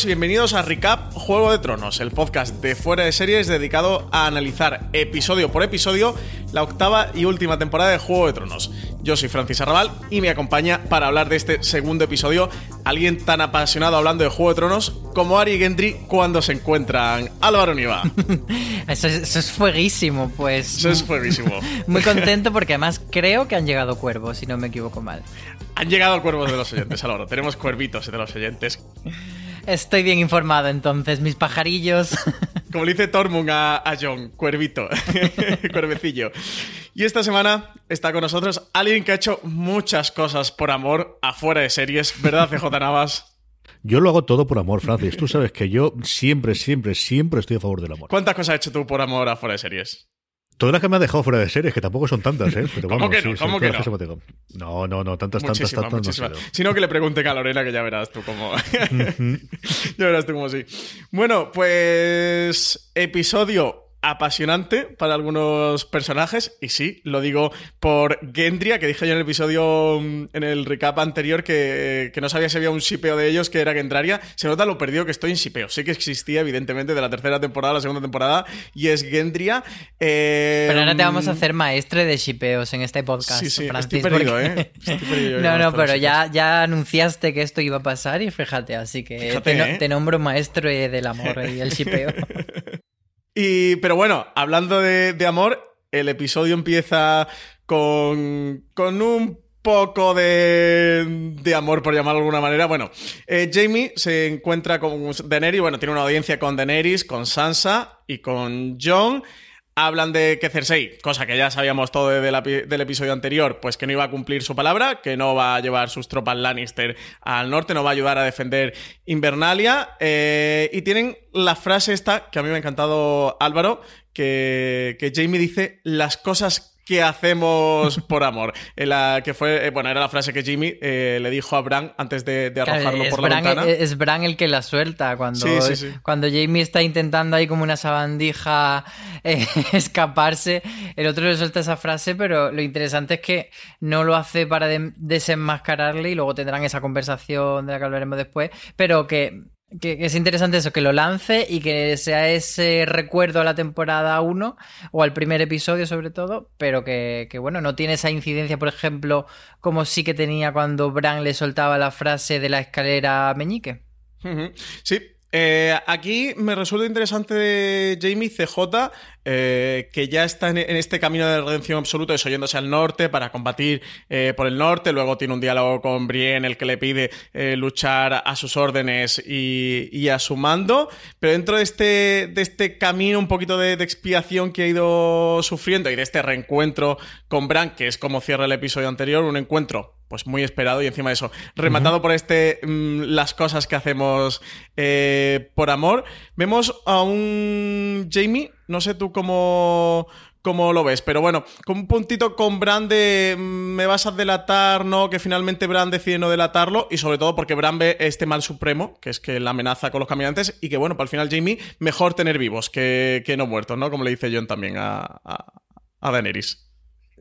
Todos y bienvenidos a Recap Juego de Tronos, el podcast de fuera de series dedicado a analizar episodio por episodio la octava y última temporada de Juego de Tronos. Yo soy Francis Arrabal y me acompaña para hablar de este segundo episodio alguien tan apasionado hablando de Juego de Tronos como Ari y Gendry cuando se encuentran. Álvaro Niva. Eso es, eso es fueguísimo, pues. Eso es fueguísimo. Muy contento porque además creo que han llegado cuervos, si no me equivoco mal. Han llegado cuervos de los oyentes, Álvaro. Tenemos cuervitos de los oyentes. Estoy bien informado entonces, mis pajarillos. Como le dice Tormund a, a John, cuervito, cuervecillo. Y esta semana está con nosotros alguien que ha hecho muchas cosas por amor afuera de series, ¿verdad, CJ Navas? Yo lo hago todo por amor, Francis. Tú sabes que yo siempre, siempre, siempre estoy a favor del amor. ¿Cuántas cosas has hecho tú por amor afuera de series? Todas las que me han dejado fuera de series, que tampoco son tantas, ¿eh? Pero ¿Cómo que no? sí, sí, ¿Cómo todas que las no? No, no, no, tantas, tantas, tantas. no muchísimas. sé. Si no, que le pregunten a Lorena, que ya verás tú cómo. ya verás tú cómo sí. Bueno, pues. Episodio apasionante para algunos personajes y sí, lo digo por Gendria que dije yo en el episodio mm, en el recap anterior que, que no sabía si había un shipeo de ellos que era Gendraria, se nota lo perdido que estoy en shipeo, sé que existía evidentemente de la tercera temporada a la segunda temporada y es Gendria eh, Pero ahora te vamos a hacer maestre de shipeos en este podcast. Sí, sí, Francis, estoy perdido, porque- ¿eh? Estoy perdido yo no, no, pero ya, ya anunciaste que esto iba a pasar y fíjate, así que Fíjate, te, no- ¿eh? te nombro maestro del amor y el shipeo. Y, pero bueno, hablando de, de amor, el episodio empieza con, con un poco de, de amor, por llamarlo de alguna manera. Bueno, eh, Jamie se encuentra con Daenerys, bueno, tiene una audiencia con Daenerys, con Sansa y con Jon. Hablan de que Cersei, cosa que ya sabíamos todo del episodio anterior, pues que no iba a cumplir su palabra, que no va a llevar sus tropas Lannister al norte, no va a ayudar a defender Invernalia. eh, y tienen la frase esta, que a mí me ha encantado Álvaro, que, que Jamie dice las cosas que hacemos por amor. En la que fue, eh, bueno, era la frase que Jamie eh, le dijo a Bran antes de, de arrojarlo Claro, es, por la Bran, ventana. es Bran el que la suelta cuando, Sí, sí, sí. cuando Jamie está intentando ahí como una sabandija eh, escaparse. El otro le suelta esa frase, pero lo interesante es que no lo hace para de- desenmascararle y luego tendrán esa conversación de la que hablaremos después, pero que, que- es interesante eso, que lo lance y que sea ese recuerdo a la temporada 1 o al primer episodio sobre todo, pero que, que, bueno, no tiene esa incidencia, por ejemplo, como sí que tenía cuando Bran le soltaba la frase de la escalera Meñique. Sí. Eh, aquí me resulta interesante Jamie CJ, eh, que ya está en, en este camino de redención absoluto, eso yéndose al norte para combatir eh, por el norte. Luego tiene un diálogo con Brienne, el que le pide eh, luchar a sus órdenes y, y a su mando. Pero dentro de este, de este camino un poquito de, de expiación que ha ido sufriendo y de este reencuentro con Bran, que es como cierra el episodio anterior, un encuentro pues muy esperado y encima de eso, rematado por este mm, las cosas que hacemos por amor. Vemos a un Jamie, no sé tú cómo, cómo lo ves, pero bueno, con un puntito con Bran de mm, me vas a delatar, no, que finalmente Bran decide no delatarlo y sobre todo porque Bran ve este mal supremo, que es que la amenaza con los caminantes y que bueno, para el final Jamie, mejor tener vivos que, que no muertos, ¿no? Como le dice John también a, a, a Daenerys.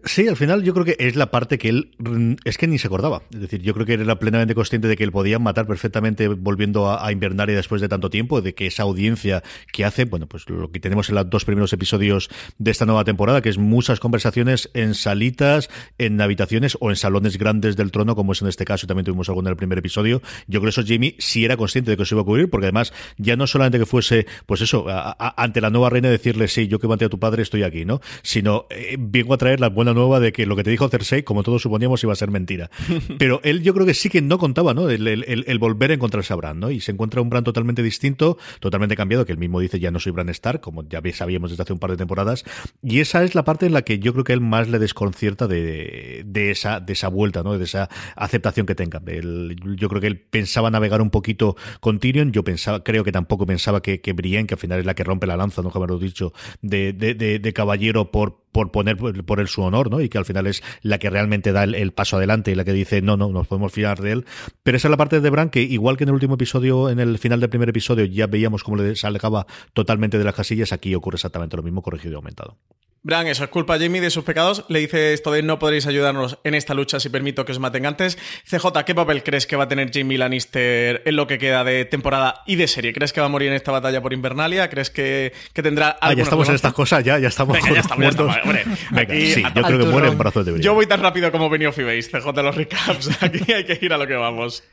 Sí, al final yo creo que es la parte que él mm, es que ni se acordaba. Es decir, yo creo que era plenamente consciente de que él podía matar perfectamente volviendo a, a Invernaria después de tanto tiempo, de que esa audiencia que hace, bueno, pues lo que tenemos en los dos primeros episodios de esta nueva temporada, que es muchas conversaciones en salitas, en habitaciones o en salones grandes del trono, como es en este caso, y también tuvimos algo en el primer episodio. Yo creo que eso Jamie sí era consciente de que eso iba a ocurrir, porque además ya no solamente que fuese, pues eso, ante la nueva reina decirle, sí, yo que maté a tu padre estoy aquí, ¿no? Sino eh, vengo a traer la nueva de que lo que te dijo Cersei, como todos suponíamos, iba a ser mentira. Pero él yo creo que sí que no contaba, ¿no? El, el, el, el volver a encontrarse a Bran, ¿no? Y se encuentra un Bran totalmente distinto, totalmente cambiado, que él mismo dice, ya no soy Bran Stark, como ya sabíamos desde hace un par de temporadas. Y esa es la parte en la que yo creo que él más le desconcierta de, de esa, de esa vuelta, ¿no? De esa aceptación que tenga. Yo creo que él pensaba navegar un poquito con Tyrion, yo pensaba, creo que tampoco pensaba que, que Brienne, que al final es la que rompe la lanza, ¿no? Como dicho, de, de, de, de caballero por por poner por el su honor, ¿no? Y que al final es la que realmente da el, paso adelante y la que dice, no, no, nos podemos fiar de él. Pero esa es la parte de Bran que, igual que en el último episodio, en el final del primer episodio, ya veíamos cómo le alejaba totalmente de las casillas, aquí ocurre exactamente lo mismo, corregido y aumentado. Bran, eso es culpa a Jamie de sus pecados. Le dice esto de no podréis ayudarnos en esta lucha si permito que os maten antes. CJ, ¿qué papel crees que va a tener Jamie Lannister en lo que queda de temporada y de serie? ¿Crees que va a morir en esta batalla por Invernalia? ¿Crees que, que tendrá Ah, ya estamos en estas cosas, ya, ya estamos. Venga, ya estamos, ya estamos. Hombre, Venga, aquí, sí, yo creo que muere en brazos de Brienne. Yo voy tan rápido como y veis, CJ, los recaps. Aquí hay que ir a lo que vamos.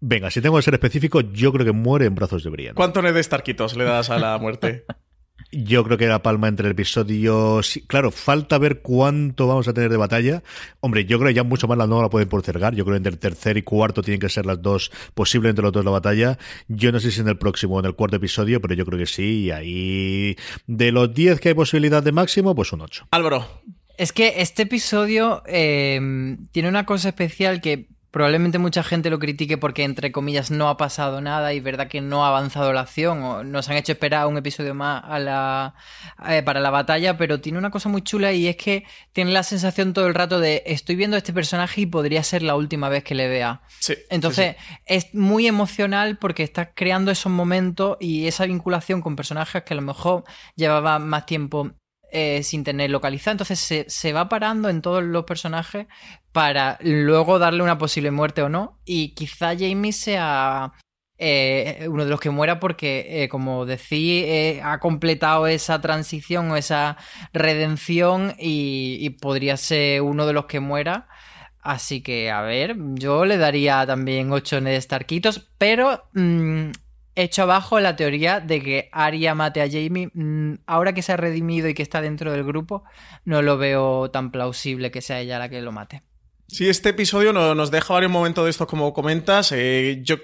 Venga, si tengo que ser específico, yo creo que muere en brazos de Brienne. ¿Cuánto de Starquitos le das a la muerte? Yo creo que era palma entre el episodio. Claro, falta ver cuánto vamos a tener de batalla. Hombre, yo creo que ya mucho más la no la pueden postergar. Yo creo que entre el tercer y cuarto tienen que ser las dos, posiblemente los dos la batalla. Yo no sé si en el próximo o en el cuarto episodio, pero yo creo que sí. Y ahí, de los 10 que hay posibilidad de máximo, pues un 8. Álvaro. Es que este episodio eh, tiene una cosa especial que probablemente mucha gente lo critique porque, entre comillas, no ha pasado nada y verdad que no ha avanzado la acción o nos han hecho esperar un episodio más a la, eh, para la batalla, pero tiene una cosa muy chula y es que tiene la sensación todo el rato de estoy viendo a este personaje y podría ser la última vez que le vea. Sí, Entonces, sí, sí. es muy emocional porque estás creando esos momentos y esa vinculación con personajes que a lo mejor llevaban más tiempo eh, sin tener localizado. Entonces se, se, va parando en todos los personajes para luego darle una posible muerte o no. Y quizá Jamie sea eh, uno de los que muera porque, eh, como decía, eh, ha completado esa transición o esa redención y, podría ser uno de los que muera. Así que, a ver, yo le daría también 8 Ned Starkitos, pero... Mmm, hecho abajo la teoría de que Arya mate a Jamie. Ahora que se ha redimido y que está dentro del grupo, no lo veo tan plausible que sea ella la que lo mate. Sí, este episodio nos deja varios momentos de estos, como comentas. Eh, yo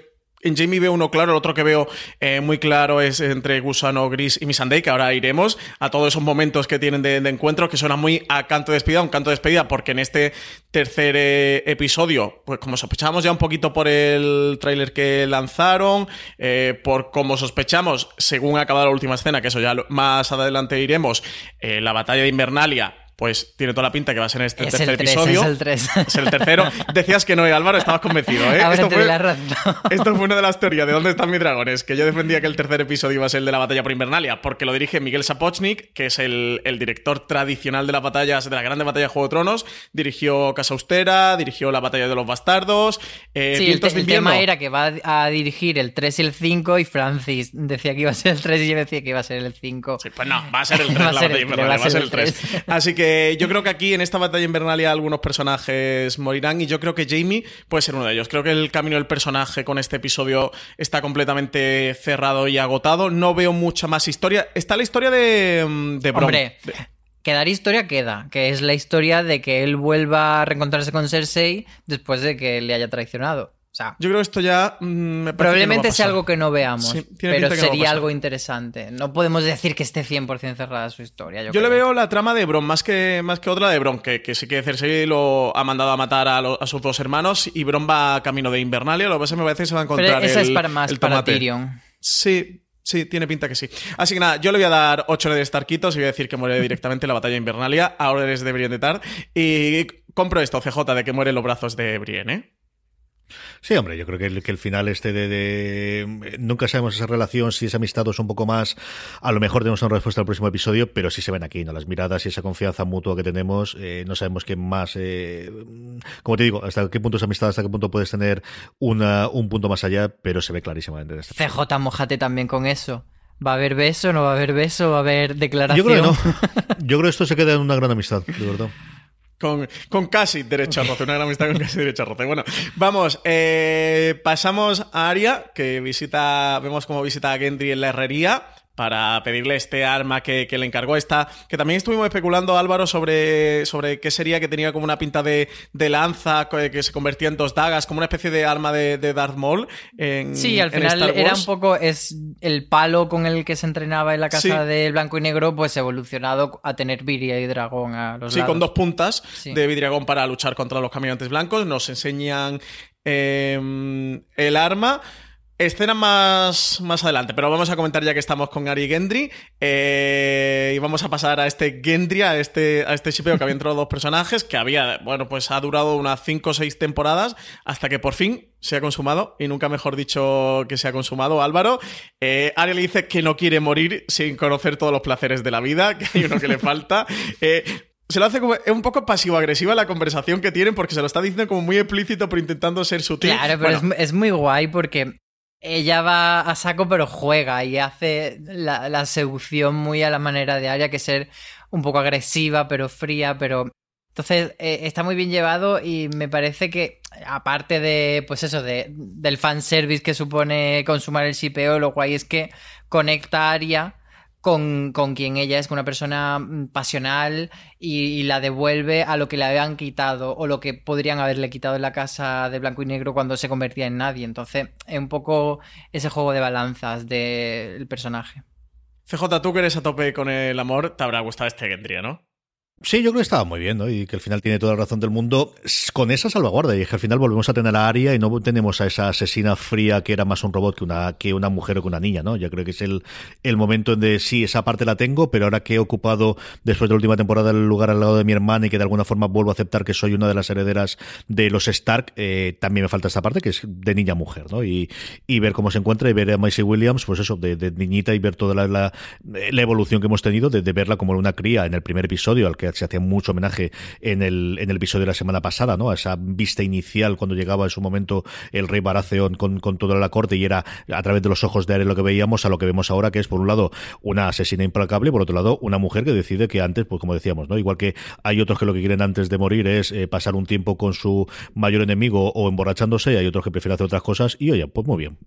en Jamie veo uno claro, el otro que veo eh, muy claro es entre Gusano Gris y Missandei, que ahora iremos a todos esos momentos que tienen de, de encuentro, que suena muy a canto de despedida, un canto de despedida, porque en este tercer eh, episodio, pues como sospechábamos ya un poquito por el tráiler que lanzaron, eh, por como sospechamos, según ha acabado la última escena, que eso ya más adelante iremos, la batalla de Invernalia pues tiene toda la pinta que va a ser en este es tercer el 3, episodio. Es el 3. Es el tercero. Decías que no, Álvaro, estabas convencido, ¿eh? Esto, fue, la razón. esto fue una de las teorías de dónde están mis dragones, que yo defendía que el tercer episodio iba a ser el de la batalla por Invernalia, porque lo dirige Miguel Sapochnik, que es el, el director tradicional de las batallas, de la grande batalla de Juego de Tronos, dirigió Casa Austera, dirigió la batalla de los bastardos. Eh, sí, el, el tema era que va a dirigir el 3 y el 5 y Francis decía que iba a ser el 3 y yo decía que iba a ser el 5. Sí, pues no, va a ser el 3 la batalla va a ser el 3. Así que yo creo que aquí en esta batalla Invernalia algunos personajes morirán y yo creo que Jamie puede ser uno de ellos. Creo que el camino del personaje con este episodio está completamente cerrado y agotado. No veo mucha más historia. Está la historia de, de Bron. Hombre, quedar historia queda, que es la historia de que él vuelva a reencontrarse con Cersei después de que le haya traicionado. O sea, yo creo que esto ya mmm, me probablemente no sea algo que no veamos, sí, pero no sería algo interesante. No podemos decir que esté 100% cerrada su historia. Yo, yo le veo la trama de Bron más que, más que otra de Bron, que, que sí que Cersei lo ha mandado a matar a, lo, a, sus dos hermanos y Bron va camino de Invernalia. Lo que pasa es que me parece que se va a encontrar. Pero esa el, es para más para Tyrion. Sí, Sí, tiene pinta que sí. Así que nada, yo le voy a dar 8 de Starquitos y voy a decir que muere directamente en la batalla Invernalia. Ahora eres de Brienne de Tard. Y compro esto, CJ, de que muere en los brazos de Brienne, ¿eh? Sí, hombre, yo creo que el, que el final este de, de, Nunca sabemos esa relación, si es amistad o es un poco más... A lo mejor tenemos una respuesta al próximo episodio, pero sí se ven aquí, ¿no? Las miradas y esa confianza mutua que tenemos, eh, no sabemos qué más... Eh, como te digo, hasta qué punto es amistad, hasta qué punto puedes tener una, un punto más allá, pero se ve clarísimamente en este CJ, mojate también con eso. ¿Va a haber beso? ¿No va a haber beso? ¿Va a haber declaración? Yo creo que no. Yo creo que esto se queda en una gran amistad, de verdad. Con, con, casi derecho a roce, una gran amistad con casi derecho a roce. Bueno, vamos, eh, pasamos a Aria, que visita, vemos cómo visita a Gendry en la herrería para pedirle este arma que, que, le encargó esta, que también estuvimos especulando Álvaro sobre, sobre qué sería, que tenía como una pinta de, de lanza que se convertía en dos dagas, como una especie de arma de, de Darth Maul. En, sí, al final era un poco, es el palo con el que se entrenaba en la casa sí. del blanco y negro, pues evolucionado a tener viria y dragón a los Sí, lados. con dos puntas sí. de vidriagón para luchar contra los caminantes blancos. Nos enseñan eh, el arma. Escena más, más adelante, pero vamos a comentar ya que estamos con Ari Gendry eh, y vamos a pasar a este Gendry, a este, a este shipeo que había entrado dos personajes, que había, bueno, pues ha durado unas 5 o 6 temporadas hasta que por fin se ha consumado, y nunca mejor dicho que se ha consumado, Álvaro. Eh, Ari le dice que no quiere morir sin conocer todos los placeres de la vida, que hay uno que le falta. Eh, se lo hace como es un poco pasivo-agresiva la conversación que tienen porque se lo está diciendo como muy explícito pero intentando ser sutil. Claro, pero bueno. es, es muy guay porque ella va a saco pero juega y hace la, seducción muy a la manera de Arya, que ser un poco agresiva pero fría, pero... Entonces eh, está muy bien llevado y me parece que aparte de, pues eso, de, del fanservice que supone consumar el shipeo, lo guay es que conecta a Arya con, con, quien ella es, con una persona mm, pasional y, la devuelve a lo que le habían quitado o lo que podrían haberle quitado en la casa de blanco y negro cuando se convertía en nadie. Entonces, es un poco ese juego de balanzas del de personaje. CJ, tú que eres a tope con el amor, te habrá gustado este Gendry, ¿no? Sí, yo creo que estaba muy bien, ¿no? Y que al final tiene toda la razón del mundo con esa salvaguarda. Y es que al final volvemos a tener a Aria y no tenemos a esa asesina fría que era más un robot que una, que una mujer o que una niña, ¿no? Ya creo que es el, el momento en de sí, esa parte la tengo, pero ahora que he ocupado después de la última temporada el lugar al lado de mi hermana y que de alguna forma vuelvo a aceptar que soy una de las herederas de los Stark, eh, también me falta esta parte que es de niña mujer, ¿no? Y, y ver cómo se encuentra y ver a Macy Williams, pues eso, de, de niñita y ver toda la, la, la, evolución que hemos tenido, de, de verla como una cría en el primer episodio al que se hacía mucho homenaje en el, en el episodio de la semana pasada, ¿no? A esa vista inicial cuando llegaba en su momento el rey Baratheon con, con toda la corte y era a través de los ojos de Arya lo que veíamos a lo que vemos ahora, que es por un lado una asesina implacable, por otro lado una mujer que decide que antes, pues como decíamos, ¿no? Igual que hay otros que lo que quieren antes de morir es eh, pasar un tiempo con su mayor enemigo o emborrachándose, y hay otros que prefieren hacer otras cosas y oye, pues muy bien,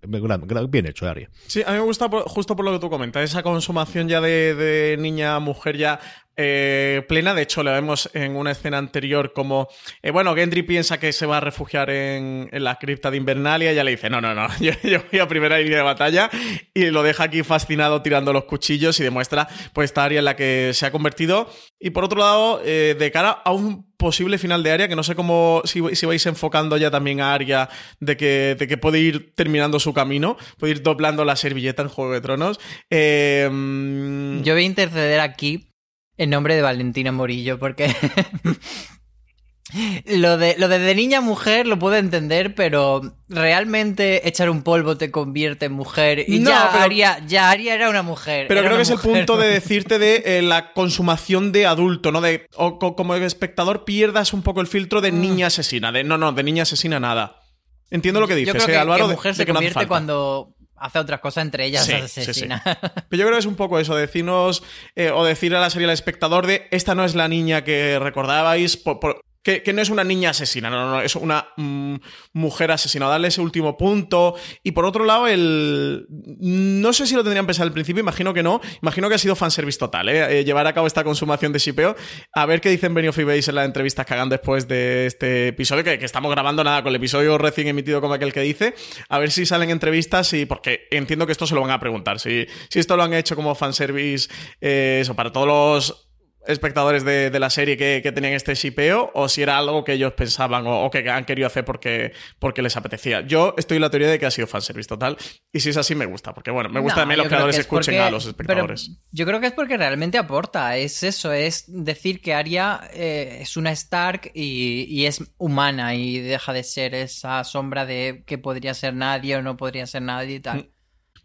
bien hecho, Arya. Sí, a mí me gusta justo por lo que tú comentas, esa consumación ya de niña mujer ya eh, plena. De hecho, le vemos en una escena anterior como, eh, bueno, Gendry piensa que se va a refugiar en, la cripta de Invernalia. Y ella le dice, no, no, no, yo, voy a primera línea de batalla. Y lo deja aquí fascinado tirando los cuchillos y demuestra, pues, esta área en la que se ha convertido. Y por otro lado, eh, de cara a un posible final de área, que no sé cómo, si, si, vais enfocando ya también a Arya de que, de que puede ir terminando su camino, puede ir doblando la servilleta en Juego de Tronos. Eh, yo voy a interceder aquí en nombre de Valentina Morillo, porque lo, de, lo de, de niña a mujer lo puedo entender, pero realmente echar un polvo te convierte en mujer y no, ya, pero, Aria, ya Aria era una mujer. Pero creo que mujer. es el punto de decirte de eh, la consumación de adulto, ¿no? De o, como espectador pierdas un poco el filtro de niña asesina, de no, no, de niña asesina nada. Entiendo lo que dices, Yo creo eh, que, Álvaro. Que mujer de, se de que convierte no cuando hace otras cosas, entre ellas sí, asesina. Sí, sí. Pero yo creo que es un poco eso, decirnos eh, o decir a la serie al espectador de esta no es la niña que recordabais, por, por, que, no es una niña asesina, no, no, no, es una mm, mujer asesina. Darle ese último punto. Y por otro lado, el. No sé si lo tendrían pensado al principio, imagino que no. Imagino que ha sido fanservice total, ¿eh? eh llevar a cabo esta consumación de shipeo. A ver qué dicen Benioff y en las entrevistas que hagan después de este episodio, que, que, estamos grabando nada con el episodio recién emitido como aquel que dice. A ver si salen entrevistas y. Porque entiendo que esto se lo van a preguntar. Si, si esto lo han hecho como fanservice, eh, eso, para todos los espectadores de, de la serie que, que, tenían este shipeo o si era algo que ellos pensaban o, o, que han querido hacer porque, porque les apetecía. Yo estoy en la teoría de que ha sido fanservice total y si es así me gusta, porque bueno, me gusta No, también los creadores que es escuchen porque- a los espectadores. yo creo que es porque realmente aporta. Es eso, es decir que Arya eh, es una Stark y, y es humana y deja de ser esa sombra de que podría ser nadie o no podría ser nadie y tal.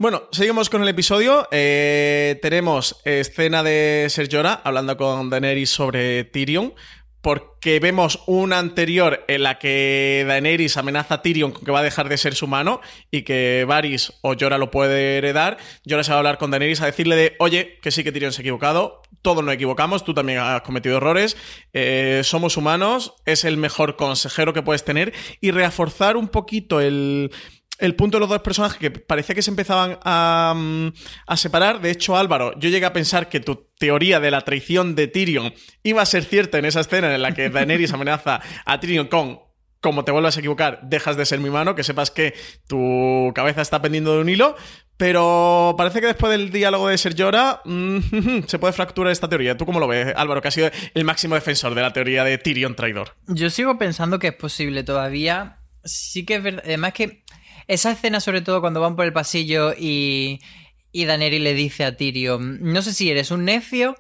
Bueno, seguimos con el episodio. Eh, tenemos escena de Ser Jorah hablando con Daenerys sobre Tyrion. Porque vemos una anterior en la que Daenerys amenaza a Tyrion con que va a dejar de ser su mano y que Varys o Jorah lo puede heredar. Jorah se va a hablar con Daenerys a decirle de, oye, que sí que Tyrion se ha equivocado, todos nos equivocamos, tú también has cometido errores, eh, somos humanos, es el mejor consejero que puedes tener y reforzar un poquito el, el punto de los dos personajes que parecía que se empezaban a, mm, a, separar. De hecho, Álvaro, yo llegué a pensar que tu teoría de la traición de Tyrion iba a ser cierta en esa escena en la que Daenerys amenaza a Tyrion con como te vuelvas a equivocar, dejas de ser mi mano, que sepas que tu cabeza está pendiendo de un hilo. Pero parece que después del diálogo de Ser Jorah mm, se puede fracturar esta teoría. ¿Tú cómo lo ves, Álvaro, que ha sido el máximo defensor de la teoría de Tyrion traidor? Yo sigo pensando que es posible todavía. Sí que es verdad. Además que esa escena, sobre todo cuando van por el pasillo y, y Daenerys le dice a Tyrion, no sé si eres un necio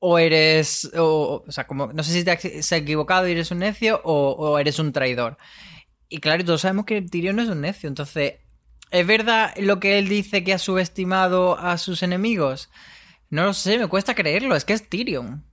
o eres, o, o sea, como, no sé si te has equivocado y eres un necio o, o, eres un traidor. Y claro, todos sabemos que Tyrion no es un necio, entonces, ¿es verdad lo que él dice que ha subestimado a sus enemigos? No lo sé, me cuesta creerlo, es que es Tyrion.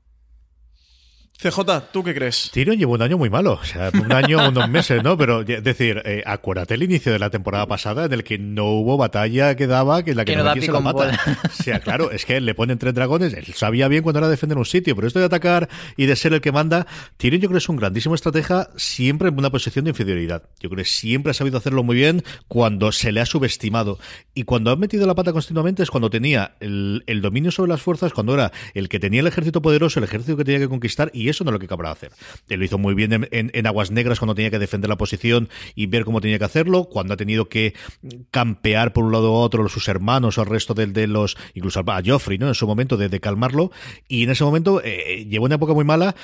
CJ, ¿tú qué crees? Tyrion llevó un año muy malo, o sea, un año, unos meses, ¿no? Pero, es decir, eh, acuérdate el inicio de la temporada pasada en el que no hubo batalla que daba que la que, que no, la mata. O sea, claro, es que le ponen tres dragones, él sabía bien cuando era defender un sitio, pero esto de atacar y de ser el que manda, Tyrion yo creo que es un grandísimo estratega siempre en una posición de inferioridad. Yo creo que siempre ha sabido hacerlo muy bien cuando se le ha subestimado. Y cuando ha metido la pata continuamente es cuando tenía el, el dominio sobre las fuerzas, cuando era el que tenía el ejército poderoso, el ejército que tenía que conquistar, y eso no es lo que acababa de hacer. Él lo hizo muy bien en, en, Aguas Negras cuando tenía que defender la posición y ver cómo tenía que hacerlo, cuando ha tenido que campear por un lado u otro sus hermanos o el resto de, de, los, incluso a Joffrey, ¿no? En su momento de, calmarlo, y en ese momento eh, llevó una época muy mala.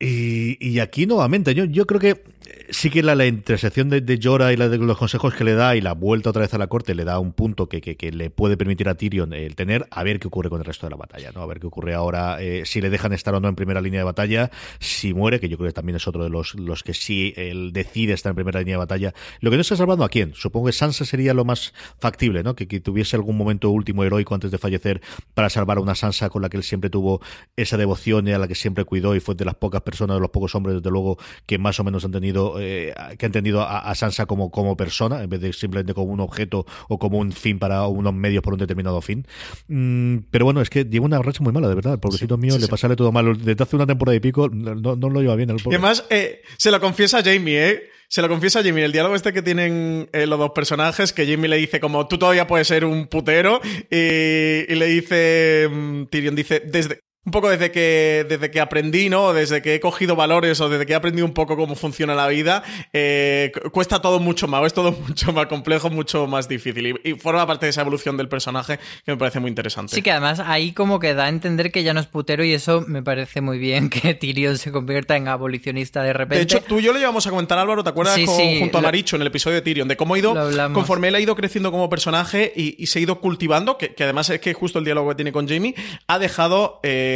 Y, y, aquí nuevamente, yo, yo creo que sí que la, la intersección de, de Jorah y la de los consejos que le da y la vuelta otra vez a la corte le da un punto que, que, le puede permitir a Tyrion el tener, a ver qué ocurre con el resto de la batalla, ¿no? A ver qué ocurre ahora, eh, si le dejan estar o no en primera línea de batalla, si muere, que yo creo que también es otro de los, los que sí él decide estar en primera línea de batalla. Lo que no está salvando a quién, supongo que Sansa sería lo más factible, ¿no? Que, que tuviese algún momento último heroico antes de fallecer para salvar a una Sansa con la que él siempre tuvo esa devoción y a la que siempre cuidó y fue de las pocas personas, de los pocos hombres, desde luego, que más o menos han tenido, eh, que han tenido a, a, Sansa como, como persona, en vez de simplemente como un objeto o como un fin para unos medios por un determinado fin. Mm, pero bueno, es que lleva una racha muy mala, de verdad. El pobrecito sí, mío sí, le pasa todo malo. Desde hace una temporada y pico no, no lo lleva bien. El pobre. Y además, eh, se lo confiesa a Jamie, ¿eh? Se lo confiesa a Jamie, el diálogo este que tienen eh, los dos personajes, que Jamie le dice como tú todavía puedes ser un putero, y, y le dice, um, Tyrion dice, desde, un poco desde que, desde que aprendí, ¿no? Desde que he cogido valores o desde que he aprendido un poco cómo funciona la vida, eh, cuesta todo mucho más, es todo mucho más complejo, mucho más difícil. Y, y, forma parte de esa evolución del personaje que me parece muy interesante. Sí, que además ahí como que da a entender que ya no es putero y eso me parece muy bien que Tyrion se convierta en abolicionista de repente. De hecho, tú y yo lo llevamos a comentar, Álvaro, ¿te acuerdas? Sí, con, sí, junto a. Maricho en el episodio de Tyrion, de cómo ha ido, conforme él ha ido creciendo como personaje y, y se ha ido cultivando, que, que, además es que justo el diálogo que tiene con Jamie, ha dejado eh,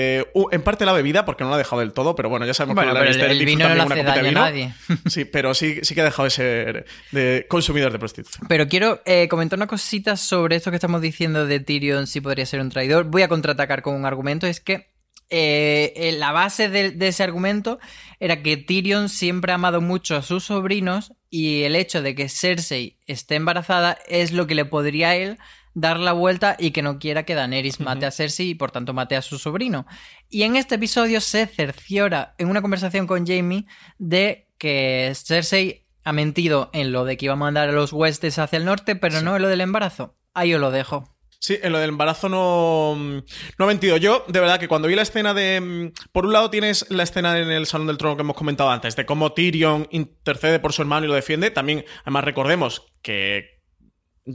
en parte la bebida, porque no lo ha dejado del todo, pero bueno, ya sabemos bueno, que pero el, el vino no le hace daño a nadie. Sí, pero sí, sí que ha dejado de ser de consumidor de prostitución. Pero quiero eh, comentar una cosita sobre esto que estamos diciendo de Tyrion, si podría ser un traidor. Voy a contraatacar con un argumento, es que eh, la base de, de, ese argumento era que Tyrion siempre ha amado mucho a sus sobrinos y el hecho de que Cersei esté embarazada es lo que le podría a él dar la vuelta y que no quiera que Daenerys mate a Cersei y por tanto mate a su sobrino. Y en este episodio se cerciora en una conversación con Jamie de que Cersei ha mentido en lo de que iba a mandar a los Westes hacia el norte, pero sí. no en lo del embarazo. Ahí os lo dejo. Sí, en lo del embarazo no, no ha mentido. Yo, de verdad, que cuando vi la escena de. Por un lado, tienes la escena en el Salón del Trono que hemos comentado antes, de cómo Tyrion intercede por su hermano y lo defiende. También, además, recordemos que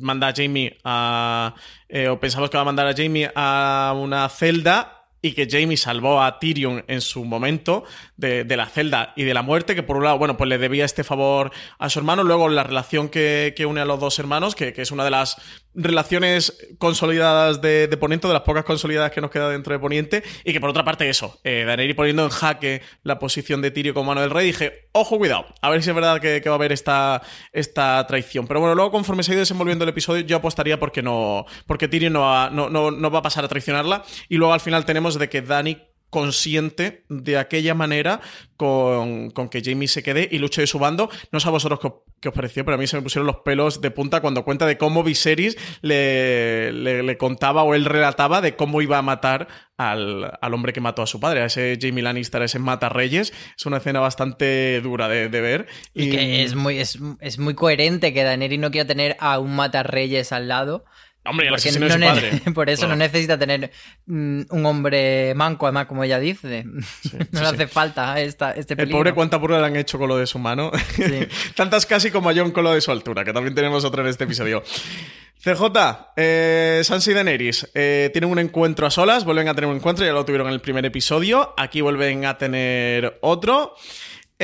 manda a Jamie a. Eh, o pensamos que va a mandar a Jamie a una celda y que Jamie salvó a Tyrion en su momento de, la celda y de la muerte, que por un lado, bueno, pues le debía este favor a su hermano, luego la relación que, une a los dos hermanos, que, es una de las relaciones consolidadas de, de, Poniente, de las pocas consolidadas que nos queda dentro de Poniente, y que por otra parte eso, eh, Daenerys poniendo en jaque la posición de Tyrion como mano del rey, dije, ojo, cuidado, a ver si es verdad que, va a haber esta, esta traición. Pero bueno, luego conforme se ha ido desenvolviendo el episodio, yo apostaría porque no, porque Tyrion no, no, no va a pasar a traicionarla, y luego al final tenemos de que Dani consciente de aquella manera con, con, que Jamie se quede y luche de su bando. No sé a vosotros qué, qué, os pareció, pero a mí se me pusieron los pelos de punta cuando cuenta de cómo Viserys le, le, le contaba o él relataba de cómo iba a matar al, al, hombre que mató a su padre, a ese Jamie Lannister, a ese Mata Reyes. Es una escena bastante dura de, de ver. Y... y, que es muy, es, es muy coherente que Daenerys no quiera tener a un Mata Reyes al lado. Hombre, el asesino no su padre. Por eso no necesita tener mm, un hombre manco, además, como ella dice. Sí, no sí, le sí. hace falta esta, este El peligro. pobre cuánta burla le han hecho con lo de su mano. Tantas casi como a John con lo de su altura, que también tenemos otra en este episodio. CJ, eh, Sansa y Daenerys eh, tienen un encuentro a solas, vuelven a tener un encuentro, ya lo tuvieron en el primer episodio, aquí vuelven a tener otro.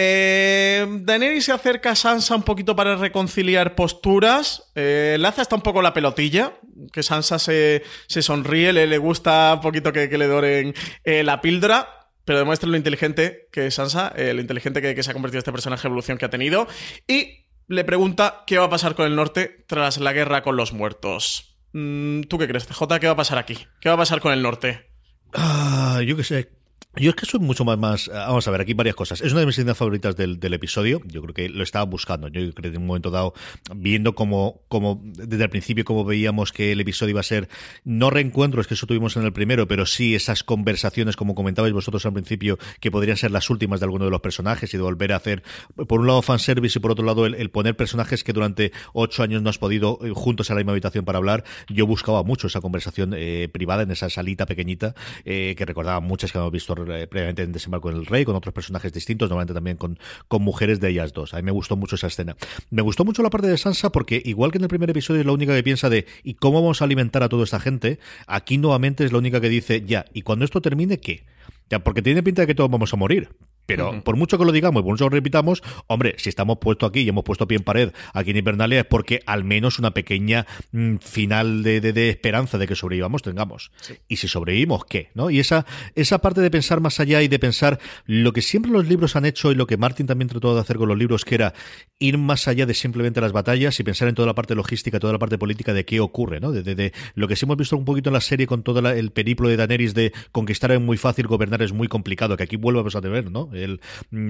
Eh, se acerca a Sansa un poquito para reconciliar posturas. Eh, Laza está un poco la pelotilla. Que Sansa se, se sonríe, le, le, gusta un poquito que, le doren eh, la píldora pero demuestra lo inteligente que es Sansa, eh, lo inteligente que, se ha convertido este personaje, evolución que ha tenido, y le pregunta qué va a pasar con el norte tras la guerra con los muertos. Mm, ¿Tú qué crees, CJ? ¿Qué va a pasar aquí? ¿Qué va a pasar con el norte? Ah, yo qué sé. Yo es que soy mucho más, más. eh, Vamos a ver, aquí varias cosas. Es una de mis escenas favoritas del, episodio. Yo creo que lo estaba buscando. Yo creo que en un momento dado, viendo como, como desde el principio, como veíamos que el episodio iba a ser no reencuentros, que eso tuvimos en el primero, pero sí esas conversaciones, como comentabais vosotros al principio, que podrían ser las últimas de alguno de los personajes y de volver a hacer, por un lado, fanservice y por otro lado, el, el poner personajes que durante ocho años no has podido eh, juntos a la misma habitación para hablar. Yo buscaba mucho esa conversación eh, privada en esa salita pequeñita eh, que recordaba muchas que hemos visto eh, previamente en Desembarco del Rey, con otros personajes distintos, normalmente también con, con mujeres de ellas dos. A mí me gustó mucho esa escena. Me gustó mucho la parte de Sansa porque, igual que en el primer episodio, es la única que piensa de ¿y cómo vamos a alimentar a toda esta gente? Aquí nuevamente es la única que dice ya, ¿y cuando esto termine qué? Ya, porque tiene pinta de que todos vamos a morir. Pero uh -huh. por mucho que lo digamos y por mucho que lo repitamos, hombre, si estamos puestos aquí y hemos puesto pie en pared aquí en Invernalia es porque al menos una pequeña mmm, final de, de, de, esperanza de que sobrevivamos tengamos. Sí. Y si sobrevivimos, ¿qué? ¿no? Y esa, esa parte de pensar más allá y de pensar lo que siempre los libros han hecho y lo que Martin también trató de hacer con los libros, que era ir más allá de simplemente las batallas y pensar en toda la parte logística, toda la parte política de qué ocurre, ¿no? De, de, de lo que sí hemos visto un poquito en la serie con todo la, el periplo de Daenerys de conquistar es muy fácil, gobernar es muy complicado, que aquí vuelvamos a tener, ¿no? El,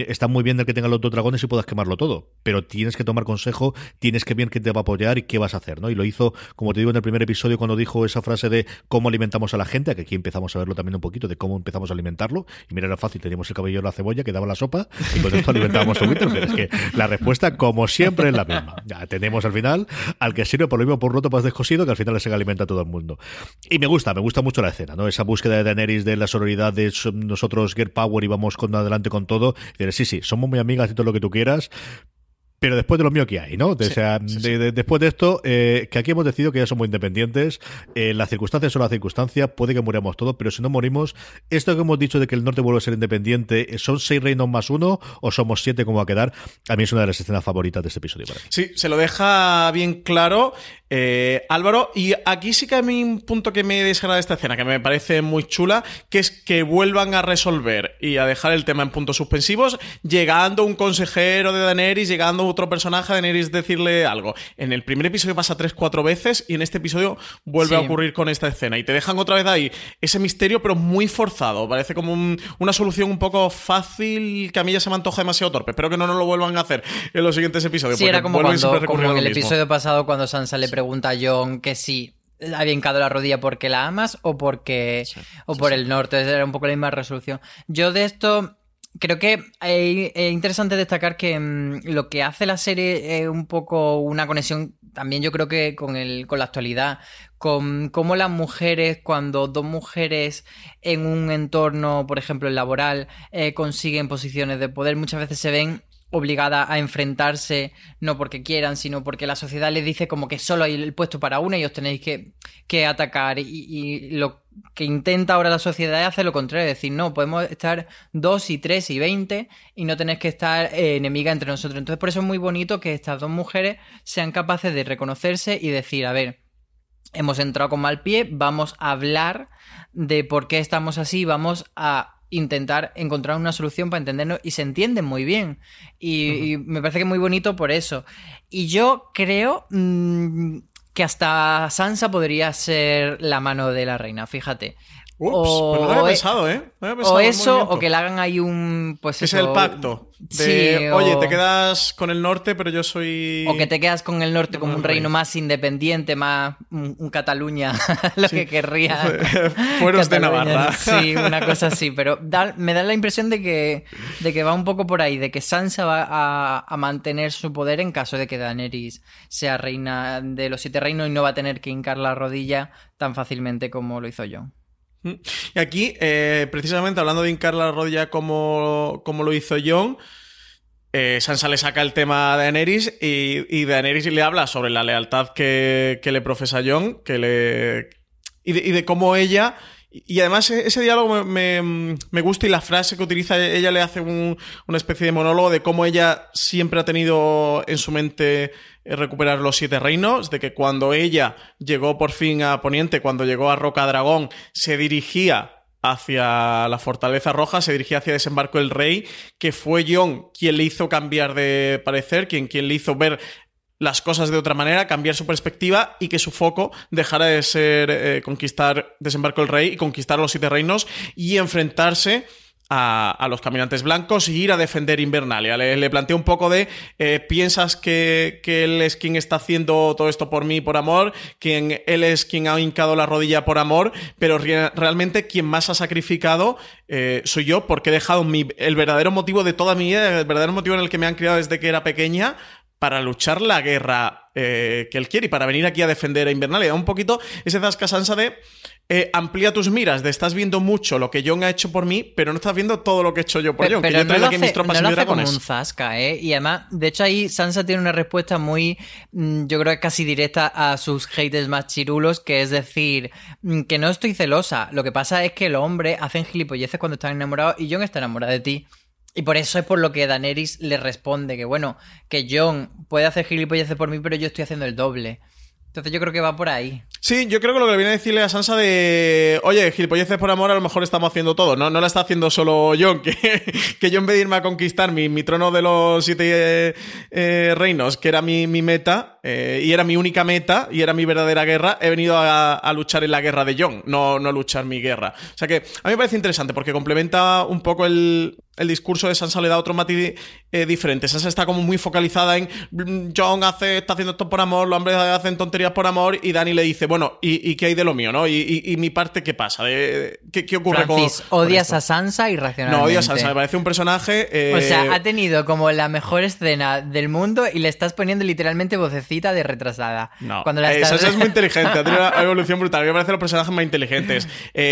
está muy bien el que tenga los dos dragones y puedas quemarlo todo, pero tienes que tomar consejo, tienes que ver quién te va a apoyar y qué vas a hacer, ¿no? Y lo hizo, como te digo en el primer episodio, cuando dijo esa frase de cómo alimentamos a la gente, que aquí empezamos a verlo también un poquito de cómo empezamos a alimentarlo. Y mira, era fácil, teníamos el cabello de la cebolla que daba la sopa y con esto alimentábamos a Winter, es que la respuesta, como siempre, es la misma. Ya tenemos al final al que sirve por lo mismo por roto, más descosido, que al final se alimenta a todo el mundo. Y me gusta, me gusta mucho la escena, ¿no? Esa búsqueda de Daenerys, de la sororidad, de nosotros, Get Power, y vamos con adelante con todo. Y decir, sí, sí, somos muy amigas y todo lo que tú quieras, pero después de lo mío que hay, ¿no? Sí, o sea, sí, sí. De, de, después de esto, eh, que aquí hemos decidido que ya somos independientes, eh, las circunstancias son las circunstancias, puede que muramos todos, pero si no morimos, esto que hemos dicho de que el norte vuelve a ser independiente, ¿son seis reinos más uno o somos siete como va a quedar? A mí es una de las escenas favoritas de este episodio. Para mí. Sí, se lo deja bien claro eh, Álvaro, y aquí sí que a mí un punto que me desagrada de esta escena, que me parece muy chula, que es que vuelvan a resolver y a dejar el tema en puntos suspensivos, llegando un consejero de Daenerys, llegando otro personaje de Daenerys decirle algo. En el primer episodio pasa tres, cuatro veces y en este episodio vuelve sí. a ocurrir con esta escena. Y te dejan otra vez ahí ese misterio, pero muy forzado. Parece como un, una solución un poco fácil que a mí ya se me antoja demasiado torpe. Espero que no nos lo vuelvan a hacer en los siguientes episodios. Sí, era como, cuando, como en el episodio pasado cuando Sansa le pregunta a John que sí había hincado la rodilla porque la amas o porque sí, o por sí, el norte. Era un poco la misma resolución. Yo de esto creo que es interesante destacar que mmm, lo que hace la serie es un poco una conexión también yo creo que con, el, con la actualidad, con cómo las mujeres, cuando dos mujeres en un entorno, por ejemplo, laboral, eh, consiguen posiciones de poder, muchas veces se ven obligada a enfrentarse no porque quieran, sino porque la sociedad les dice como que solo hay el puesto para una y os tenéis que, que atacar y, lo que intenta ahora la sociedad es hacer lo contrario, es decir, no, podemos estar dos y tres y veinte y no tener que estar eh, enemiga entre nosotros. Entonces, por eso es muy bonito que estas dos mujeres sean capaces de reconocerse y decir, a ver, hemos entrado con mal pie, vamos a hablar de por qué estamos así, vamos a intentar encontrar una solución para entendernos y se entienden muy bien. Y, y me parece que es muy bonito por eso. Y yo creo mm, que hasta Sansa podría ser la mano de la reina, fíjate. Ups, pues no lo había pensado, ¿eh? No había pensado o eso, o que le hagan ahí un. Pues Es eso, el pacto. De, Sí, o- Oye, te quedas con el norte, pero yo soy. O que te quedas con el norte como un reino más independiente, más un, un Cataluña, lo que querría. Fueros de. Navarra. Sí, una cosa así. Pero da- me da la impresión de que, de que va un poco por ahí, de que Sansa va a, a mantener su poder en caso de que Daenerys sea reina de los siete reinos y no va a tener que hincar la rodilla tan fácilmente como lo hizo Jon. Y aquí, eh, precisamente hablando de hincar la rodilla como, como lo hizo Jon, eh, Sansa le saca el tema a Daenerys y, y Daenerys le habla sobre la lealtad que, que le profesa Jon, que le, y, de, y de cómo ella... Y además e- ese diálogo me, me- me gusta y la frase que utiliza, ella le hace un- una especie de monólogo de cómo ella siempre ha tenido en su mente eh, recuperar los siete reinos, de que cuando ella llegó por fin a Poniente, cuando llegó a Roca Dragón, se dirigía hacia la Fortaleza Roja, se dirigía hacia Desembarco del Rey, que fue Jon quien le hizo cambiar de parecer, quien, quien le hizo ver las cosas de otra manera, cambiar su perspectiva y que su foco dejara de ser eh, conquistar Desembarco del Rey y conquistar los siete reinos y enfrentarse a, a los caminantes blancos y ir a defender Invernalia. Le, le planteé un poco de, eh, piensas que, que él es quien está haciendo todo esto por mí, por amor, quien él es quien ha hincado la rodilla por amor, pero re- realmente quien más ha sacrificado eh, soy yo porque he dejado mi, el verdadero motivo de toda mi vida, el verdadero motivo en el que me han criado desde que era pequeña, para luchar la guerra eh, que él quiere y para venir aquí a defender a Invernalia. Un poquito ese Zasca Sansa de eh, amplía tus miras, de estás viendo mucho lo que Jon ha hecho por mí, pero no estás viendo todo lo que he hecho yo por Pe- Jon. que yo no traído lo aquí hace, mis tropas no lo hace como un zasca, ¿eh? Y además, de hecho ahí Sansa tiene una respuesta muy, mm, yo creo que casi directa a sus haters más chirulos, que es decir, mm, que no estoy celosa. Lo que pasa es que los hombres hacen gilipolleces cuando están enamorados y Jon está enamorado de ti. Y por eso es por lo que Daenerys le responde que, bueno, que Jon puede hacer gilipolleces por mí, pero yo estoy haciendo el doble. Entonces yo creo que va por ahí. Sí, yo creo que lo que le viene a decirle a Sansa de, oye, gilipolleces por amor, a lo mejor estamos haciendo todo. No, no la está haciendo solo Jon, que, que yo en vez de irme a conquistar mi, mi trono de los siete eh, eh, reinos, que era mi, mi meta, eh, y era mi única meta, y era mi verdadera guerra, he venido a, a luchar en la guerra de Jon, no, no a luchar mi guerra. O sea que a mí me parece interesante porque complementa un poco el, el discurso de Sansa, le da otro matiz eh, diferente. Sansa está como muy focalizada en "Mm, Jon hace, está haciendo esto por amor, los hombres hacen tonterías por amor, y Dani le dice, bueno, ¿y, y qué hay de lo mío, no? ¿Y, y- y mi parte qué pasa? ¿De- ¿Qué, qué ocurre con- Francis, con odias a Sansa irracionalmente. No, odio a Sansa, me parece un personaje... eh, O sea, ha tenido como la mejor escena del mundo y le estás poniendo literalmente vocecita de retrasada. No, Cuando la eh. Sansa es muy inteligente, ha tenido una evolución brutal. Me parecen los personajes más inteligentes.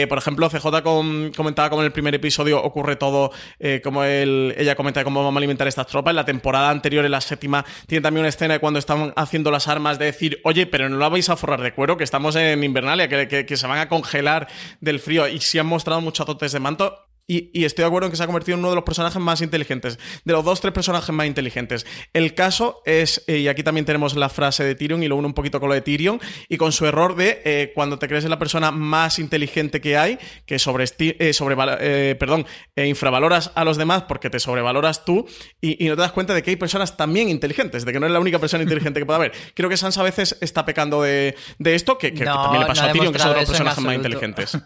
Por ejemplo, CJ com- comentaba como en el primer episodio ocurre todo, eh, como él, ella comenta cómo vamos a alimentar estas tropas. En la temporada anterior, en la séptima, tiene también una escena de cuando están haciendo las armas de decir, oye, pero no la vais a forrar de cuero, que estamos en Invernalia, que, que- se van a congelar del frío. Y sí han mostrado muchos azotes de manto. Y, y estoy de acuerdo en que se ha convertido en uno de los personajes más inteligentes. De los dos, tres personajes más inteligentes. El caso es, eh, y aquí también tenemos la frase de Tyrion y lo uno un poquito con lo de Tyrion, y con su error de eh, cuando te crees en la persona más inteligente que hay, que sobre, eh, sobrevala- eh, perdón, infravaloras a los demás porque te sobrevaloras tú, y, y no te das cuenta de que hay personas también inteligentes, de que no es la única persona inteligente que puede haber. Creo que Sansa a veces está pecando de, de esto, que, que- que No, también le pasó no a Tyrion, que de los personajes más inteligentes.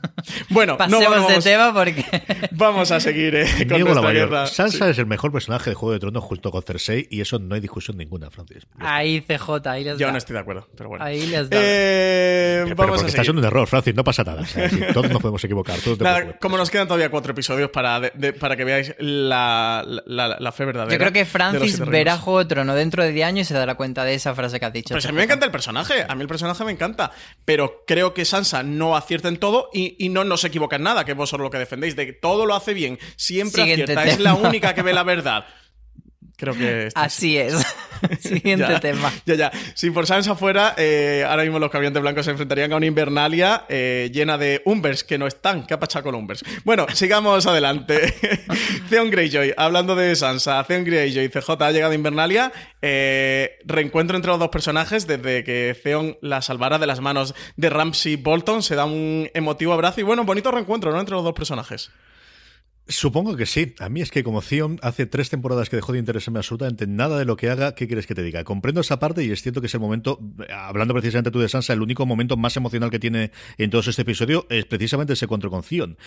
Bueno, no, Pasemos de tema porque... Vamos a seguir eh, con Diego nuestra guerra. Sansa es el mejor personaje de Juego de Tronos junto con Cersei y eso no hay discusión ninguna, Francis. Ahí CJ, ahí les Yo da. no estoy de acuerdo, pero bueno. Ahí les da. Eh, Pero vamos a estás en un error, Francis, no pasa nada. O sea, si todos nos podemos equivocar. Todos Nada, como nos quedan todavía cuatro episodios para, de- de- para que veáis la, la- la fe verdadera. Yo creo que Francis verá. Juego de Trono dentro de 10 años y se dará cuenta de esa frase que has dicho. Pues a mí me encanta el personaje, a mí el personaje me encanta, pero creo que Sansa no acierta en todo y, y no nos equivoca en nada, que vosotros lo que defendéis, de que todo lo hace bien, siempre Siguiente acierta, es la única que ve la verdad. Creo que Así es. Siguiente Ya, tema. Ya, ya. Si por Sansa fuera, eh, ahora mismo los caminantes blancos se enfrentarían a una Invernalia eh, llena de Umbers que no están. ¿Qué ha pasado con Umbers? Bueno, sigamos adelante. Theon Greyjoy, hablando de Sansa, Theon Greyjoy, CJ ha llegado a Invernalia. eh, reencuentro entre los dos personajes desde que Theon la salvara de las manos de Ramsay Bolton. Se da un emotivo abrazo y bueno, bonito reencuentro, ¿no? Entre los dos personajes. Supongo que sí. A mí es que como Theon hace tres temporadas que dejó de interesarme absolutamente nada de lo que haga, ¿qué quieres que te diga? Comprendo esa parte y es cierto que es el momento, hablando precisamente tú de Sansa, el único momento más emocional que tiene en todo este episodio es precisamente ese encuentro con Theon.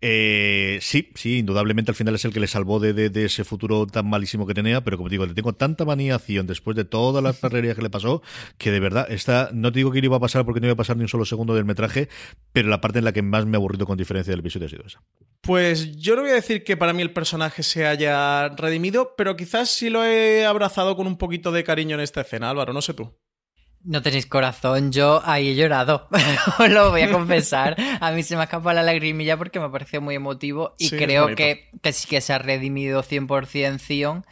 Eh, sí, sí, indudablemente al final es el que le salvó de, ese futuro tan malísimo que tenía, pero como digo, le tengo tanta manía a Theon después de todas las perrerías que le pasó, que de verdad, está, no te digo que iba a pasar porque no iba a pasar ni un solo segundo del metraje, pero la parte en la que más me ha aburrido con diferencia del episodio ha sido esa. Pues yo no voy a decir que para mí el personaje se haya redimido, pero quizás sí lo he abrazado con un poquito de cariño en esta escena, Álvaro, no sé tú. No tenéis corazón, yo ahí he llorado, os lo voy a confesar. A mí se me ha escapado la lagrimilla porque me pareció muy emotivo y Sí, creo que, que sí que se ha redimido 100% Zion,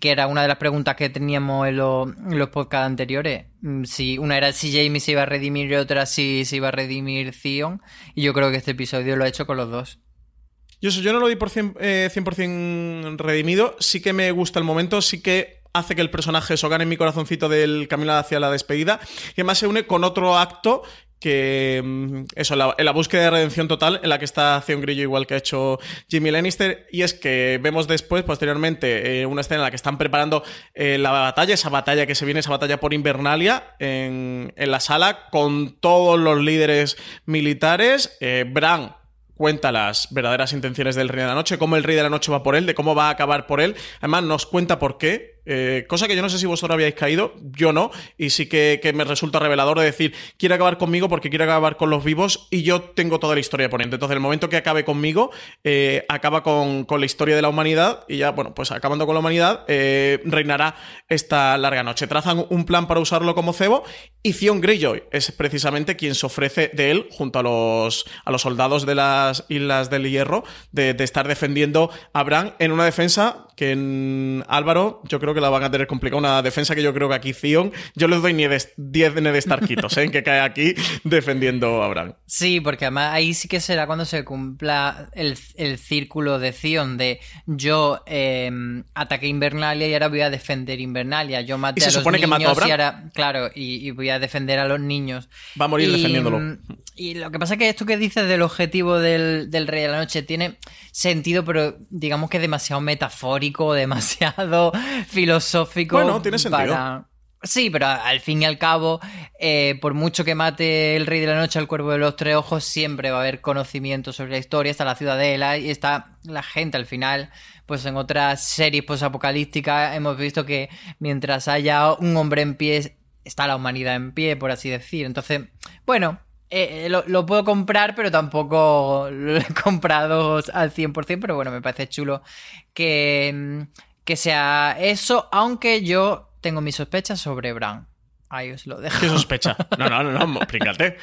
que era una de las preguntas que teníamos en, los- en los podcasts anteriores. Mm, Si, una era si Jamie se iba a redimir y otra si se iba a redimir Zion, y yo creo que este episodio lo ha hecho con los dos. Yo, eso, yo no lo di por 100%, eh, 100% redimido, sí que me gusta el momento, sí que hace que el personaje eso gane mi corazoncito del camino hacia la despedida, y además se une con otro acto que mm, eso, en la búsqueda de redención total en la que está Theon Greyjoy igual que ha hecho Jimmy Lannister. Y es que vemos después, posteriormente, eh, una escena en la que están preparando eh, la batalla, esa batalla que se viene, esa batalla por Invernalia en, en la sala con todos los líderes militares, eh, Bran cuenta las verdaderas intenciones del Rey de la Noche, cómo el Rey de la Noche va por él, de cómo va a acabar por él. Además, nos cuenta por qué. Eh, cosa que yo no sé si vosotros habíais caído, yo no, y sí que, que me resulta revelador de decir, quiere acabar conmigo porque quiere acabar con los vivos y yo tengo toda la historia de Poniente. Entonces, el momento que acabe conmigo, eh, acaba con, con la historia de la humanidad y ya, bueno, pues acabando con la humanidad, eh, reinará esta larga noche. Trazan un plan para usarlo como cebo y Theon Greyjoy es precisamente quien se ofrece de él junto a los, a los soldados de las Islas del Hierro de, de estar defendiendo a Bran en una defensa que en Álvaro yo creo que la van a tener complicada. Una defensa que yo creo que aquí Theon, yo les doy ni de 10 Ned Starkitos, ¿eh? que cae aquí defendiendo a Bran. Sí, porque además ahí sí que será cuando se cumpla el, el círculo de Zion de yo eh, ataqué Invernalia y ahora voy a defender Invernalia. Yo maté ¿Y se a los supone que niños mató a Bran? y ahora, claro, y, y voy a defender a los niños. Va a morir Y, defendiéndolo. Y lo que pasa es que esto que dices del objetivo del, del Rey de la Noche tiene sentido, pero digamos que es demasiado metafórico, demasiado filosófico. Bueno, tiene sentido. para- Sí, pero al fin y al cabo, eh, por mucho que mate el Rey de la Noche al Cuervo de los Tres Ojos, siempre va a haber conocimiento sobre la historia, está la ciudadela y está la gente al final. Pues en otras series posapocalípticas hemos visto que mientras haya un hombre en pie, está la humanidad en pie, por así decir. Entonces, bueno, eh, lo, lo puedo comprar, pero tampoco lo he comprado al 100%, pero bueno, me parece chulo que, mm, que sea eso, aunque yo tengo mis sospechas sobre Bran. Ahí os lo dejo. ¿Qué sospecha? No, no, no, no, explícate.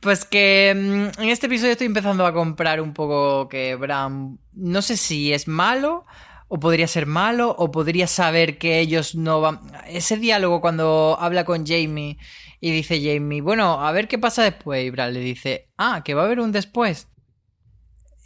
Pues que mm, en este episodio estoy empezando a comprar un poco que Bran, no sé si es malo o podría ser malo o podría saber que ellos no van... Ese diálogo cuando habla con Jamie y dice Jamie, bueno, a ver qué pasa después y le dice, ah, que va a haber un después.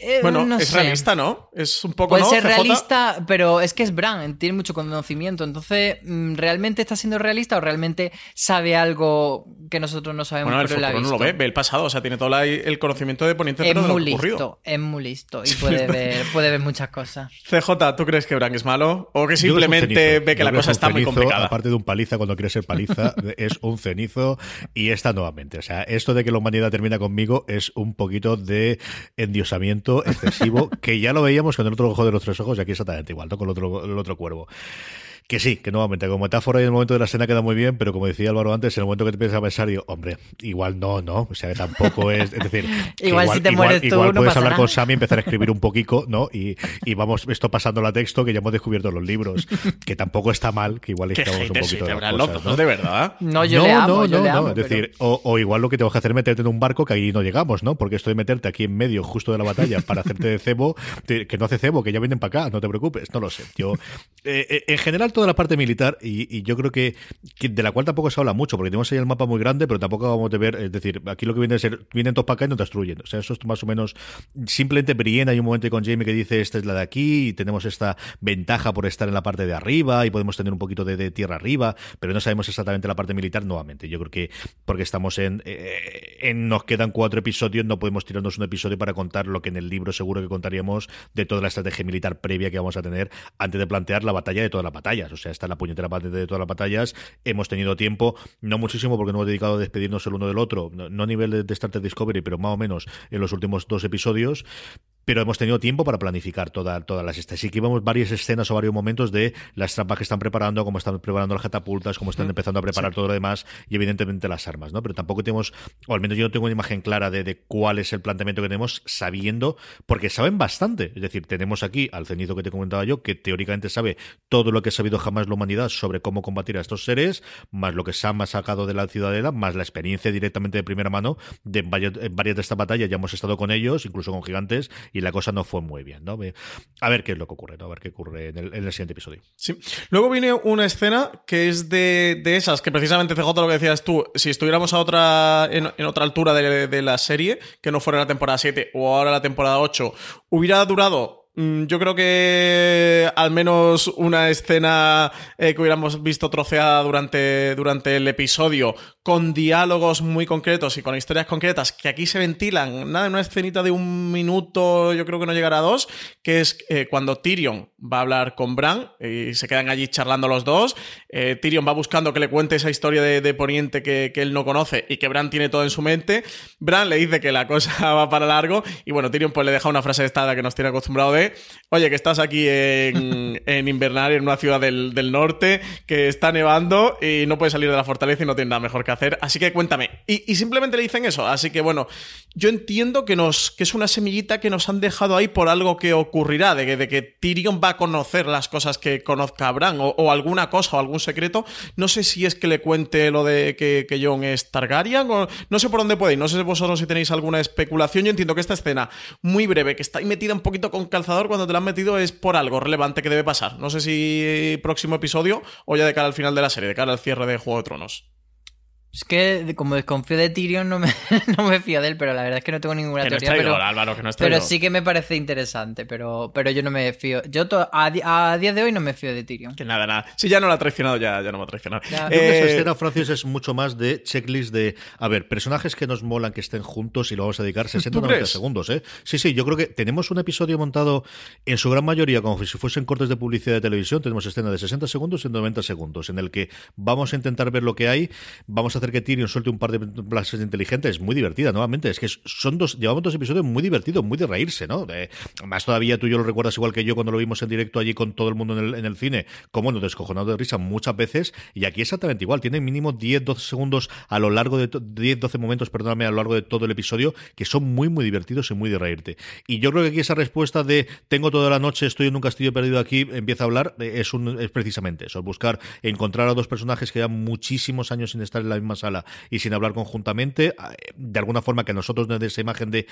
Eh, Bueno, no es sé. realista, ¿no? Es un poco, Puede ¿no? ser CJ? realista, pero es que es Bran, tiene mucho conocimiento. Entonces, mm, ¿realmente está siendo realista o realmente sabe algo que nosotros no sabemos? Bueno, el pero futuro no lo ve, ve el pasado, o sea, tiene todo la- el conocimiento de Poniente Es pero de lo muy listo, es muy listo y puede ver, puede ver muchas cosas. CJ, ¿tú crees que Bran es malo? ¿O que simplemente ve que Yo la cosa está muy complicada? Aparte de un paliza cuando quiere ser paliza, es un cenizo y está nuevamente. O sea, esto de que la humanidad termina conmigo es un poquito de endiosamiento excesivo que ya lo veíamos con el otro ojo de los tres ojos y aquí exactamente igual, ¿no? Con el otro, el otro cuervo. Que sí, que nuevamente, como metáfora en el momento de la escena queda muy bien, pero como decía Álvaro antes, en el momento que te empiezas a pensar, digo, hombre, igual no, ¿no? O sea, que tampoco es. Es decir, que Igual si te mueres tú, igual no puedes pasa hablar nada. con Sammy y empezar a escribir un poquito, ¿no? Y, y vamos, esto pasando a texto, que ya hemos descubierto en los libros, que tampoco está mal, que igual estamos un poquito de cosas, ¿no? de verdad. No, yo le amo, no, yo no, le no. amo. Es pero- decir, o, o igual lo que te vas a hacer es meterte en un barco que ahí no llegamos, ¿no? Porque esto de meterte aquí en medio, justo de la batalla, para hacerte de cebo, que no hace cebo, que ya vienen para acá, no te preocupes, no lo sé. Yo, eh, eh, en general, todo toda la parte militar, y, yo creo que, de la cual tampoco se habla mucho, porque tenemos ahí el mapa muy grande, pero tampoco vamos a ver, es decir, aquí lo que viene a ser, vienen todos para acá y nos destruyen. O sea, eso es más o menos, simplemente Brienne, hay un momento con Jamie que dice, esta es la de aquí, y tenemos esta ventaja por estar en la parte de arriba, y podemos tener un poquito de, tierra arriba, pero no sabemos exactamente la parte militar nuevamente. Yo creo que, porque estamos en, eh, en nos quedan cuatro episodios, no podemos tirarnos un episodio para contar lo que en el libro seguro que contaríamos de toda la estrategia militar previa que vamos a tener antes de plantear la batalla de todas las batallas. O sea, está la puñetera parte de todas las batallas. Hemos tenido tiempo, no muchísimo porque no hemos dedicado a despedirnos el uno del otro, no, a nivel de, de Star Trek Discovery, pero más o menos en los últimos dos episodios pero hemos tenido tiempo para planificar toda, todas las estas. Así que vemos varias escenas o varios momentos de las trampas que están preparando, cómo están preparando las catapultas, cómo están empezando a preparar todo lo demás y evidentemente las armas, ¿no? Pero tampoco tenemos, o al menos yo no tengo una imagen clara de, cuál es el planteamiento que tenemos, sabiendo, porque saben bastante. Es decir, tenemos aquí al cenizo que te comentaba yo, que teóricamente sabe todo lo que ha sabido jamás la humanidad sobre cómo combatir a estos seres, más lo que Sam ha sacado de la ciudadela, más la experiencia directamente de primera mano de varias, varias de estas batallas, ya hemos estado con ellos, incluso con gigantes, y la cosa no fue muy bien, ¿no? A ver qué es lo que ocurre, ¿no? A ver qué ocurre en el, siguiente episodio. Sí. Luego viene una escena que es de, esas, que precisamente CJ lo que decías tú, si estuviéramos a otra, en, otra altura de, de, la serie, que no fuera la temporada 7 o ahora la temporada 8, hubiera durado yo creo que al menos una escena eh, que hubiéramos visto troceada durante, durante el episodio, con diálogos muy concretos y con historias concretas que aquí se ventilan, nada, una escenita de un minuto, yo creo que no llegará a dos, que es eh, cuando Tyrion va a hablar con Bran y se quedan allí charlando los dos. Eh, Tyrion va buscando que le cuente esa historia de, Poniente que, él no conoce y que Bran tiene todo en su mente. Bran le dice que la cosa va para largo y bueno, Tyrion pues le deja una frase esta que nos tiene acostumbrado de oye, que estás aquí en, en Invernalia, en una ciudad del, norte, que está nevando y no puedes salir de la fortaleza y no tienes nada mejor que hacer. Así que cuéntame. Y, simplemente le dicen eso. Así que bueno, yo entiendo que, nos, que es una semillita que nos han dejado ahí por algo que ocurrirá, de que, de que Tyrion va a conocer las cosas que conozca Bran o, alguna cosa o algún secreto. No sé si es que le cuente lo de que, que Jon es Targaryen o no sé por dónde puede ir. No sé vosotros si tenéis alguna especulación. Yo entiendo que esta escena muy breve, que está ahí metida un poquito con calzador cuando te la han metido es por algo relevante que debe pasar. No sé si próximo episodio o ya de cara al final de la serie, de cara al cierre de Juego de Tronos. Es que como desconfío de Tyrion no me, no me fío de él, pero la verdad es que no tengo ninguna teoría. pero, Álvaro, que no pero sí que me parece interesante, pero, pero yo no me fío. Yo a, día de hoy no me fío de Tyrion. Que nada, nada. Si ya no la ha traicionado, ya, ya no me ha traicionado. Eh... escena, Francis, es mucho más de checklist de, a ver, personajes que nos molan que estén juntos y lo vamos a dedicar 60 90 segundos, ¿eh? Sí, sí, yo creo que tenemos un episodio montado en su gran mayoría como si fuesen cortes de publicidad de televisión. Tenemos escena de 60 segundos y 90 segundos, en el que vamos a intentar ver lo que hay, vamos a hacer que Tyrion suelte un par de clases inteligentes, es muy divertida, nuevamente. Es que son dos, llevamos dos episodios muy divertidos, muy de reírse, ¿no? más todavía tú yo lo recuerdas igual que yo cuando lo vimos en directo allí con todo el mundo en el, cine, como nos descojonado de risa muchas veces, y aquí exactamente igual, tiene mínimo 10-12 segundos a lo largo de 10-12 momentos, perdóname, a lo largo de todo el episodio, que son muy, muy divertidos y muy de reírte. Y yo creo que aquí esa respuesta de tengo toda la noche, estoy en un castillo perdido aquí, empieza a hablar, es, un, es precisamente eso, buscar encontrar a dos personajes que llevan muchísimos años sin estar en la misma sala y sin hablar conjuntamente, eh, de alguna forma que nosotros nos dé esa imagen de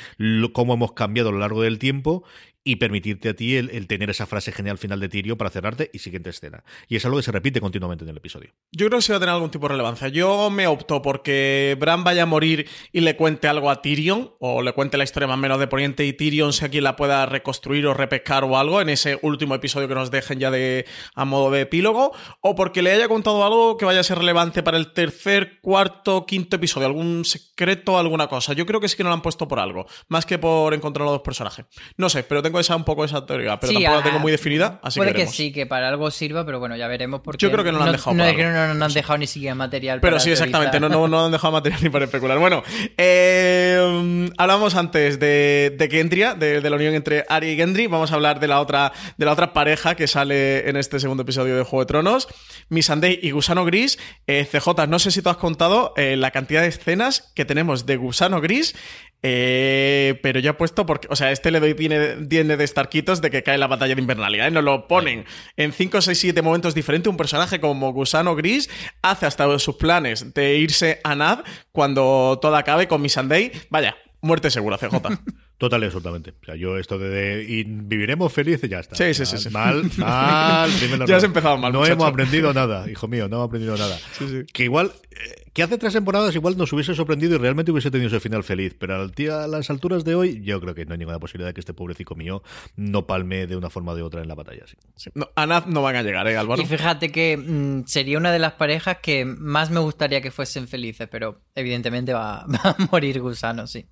cómo hemos cambiado a lo largo del tiempo y permitirte a ti el, tener esa frase genial final de Tirio para cerrarte y siguiente escena. Y es algo que se repite continuamente en el episodio. Yo creo que sí va a tener algún tipo de relevancia. Yo me opto porque Bran vaya a morir y le cuente algo a Tyrion, o le cuente la historia más o menos de Poniente y Tyrion sea quien la pueda reconstruir o repescar o algo en ese último episodio que nos dejen ya de a modo de epílogo, o porque le haya contado algo que vaya a ser relevante para el tercer, cuarto, quinto episodio, algún secreto, alguna cosa. Yo creo que sí que no lo han puesto por algo, más que por encontrar a los dos personajes. No sé, pero tengo esa un poco esa teoría, pero tampoco la tengo muy definida, así Puede que, sí, que para algo sirva, pero bueno, ya veremos. Porque Yo creo que no lo han dejado. No, no, han dejado ni siquiera material. Pero sí, exactamente, no, no, han dejado material ni para especular. Bueno, eh, hablamos antes de, de Gendria, de, la unión entre Ari y Gendry. Vamos a hablar de la otra, de la otra pareja que sale en este segundo episodio de Juego de Tronos, Missandei y Gusano Gris. Eh, CJ, no sé si tú has contado eh, la cantidad de escenas que tenemos de Gusano Gris eh, pero ya he puesto porque, o sea, este le doy tiene, tiene de estarquitos de que cae la batalla de Invernalia, ¿eh? Nos lo ponen en 5, 6, 7 momentos diferentes. Un personaje como Gusano Gris hace hasta sus planes de irse a Nad cuando todo acabe con Missandei. Vaya, muerte segura, CJ. Total y absolutamente. O sea, yo esto de, de- y viviremos felices ya está. Sí, sí, sí, sí. Mal, mal. Ya has no. empezado mal, No muchacho. hemos aprendido nada, hijo mío, no hemos aprendido nada. sí. Que igual, eh, que hace tres temporadas igual nos hubiese sorprendido y realmente hubiese tenido ese final feliz. Pero al tío, a las alturas de hoy, yo creo que no hay ninguna posibilidad de que este pobrecito mío no palme de una forma o de otra en la batalla. sí. Sí. No, a Naz no van a llegar, ¿eh, Álvaro? Y fíjate que mm, sería una de las parejas que más me gustaría que fuesen felices, pero evidentemente va, va a morir gusano, sí.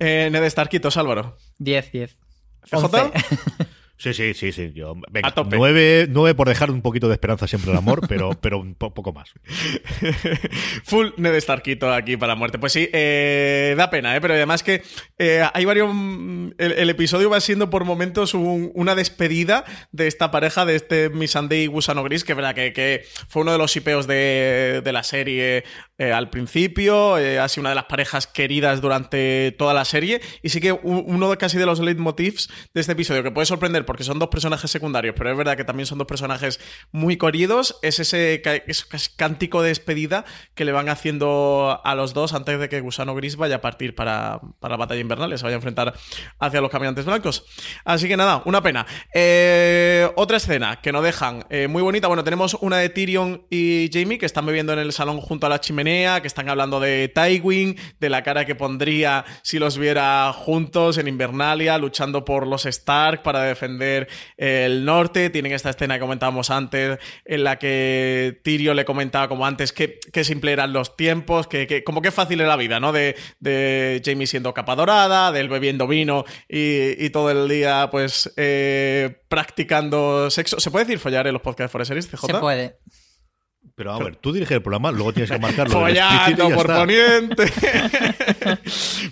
Eh, Ned Starquitos, Álvaro. 10, 10. ¿CJ? 11. Sí, sí, sí, sí. Yo, venga, A tope. Nueve, nueve por dejar un poquito de esperanza siempre el amor, pero, pero un po- poco más. Full Ned Starquito aquí para muerte. Pues sí, eh, da pena, ¿eh? pero además que eh, hay varios. mm, El, el episodio va siendo por momentos un- una despedida de esta pareja, de este Missandei y Gusano Gris, que es verdad que, que fue uno de los hipeos de, de la serie eh, al principio. eh, ha sido una de las parejas queridas durante toda la serie. Y sí que uno casi de los leitmotivs de este episodio, que puede sorprender porque son dos personajes secundarios, pero es verdad que también son dos personajes muy queridos, es ese, cántico de despedida que le van haciendo a los dos antes de que Gusano Gris vaya a partir para, para la batalla invernal se vaya a enfrentar hacia los caminantes blancos. Así que nada, una pena. Eh, otra escena que nos dejan eh, muy bonita. Bueno, tenemos una de Tyrion y Jamie que están bebiendo en el salón junto a la chimenea, que están hablando de Tywin, de la cara que pondría si los viera juntos en Invernalia, luchando por los Stark para defender el norte. Tienen esta escena que comentábamos antes, en la que Tyrion le comentaba como antes que, que simple eran los tiempos, que, que- como que fácil era la vida, ¿no? De, de Jamie siendo capa dorada, de él bebiendo vino y, todo el día, pues, eh, practicando sexo. ¿Se puede decir follar en los podcasts Foreseries, CJ? Se puede. Pero a ver, tú diriges el programa, luego tienes que marcarlo. Follando por está. poniente.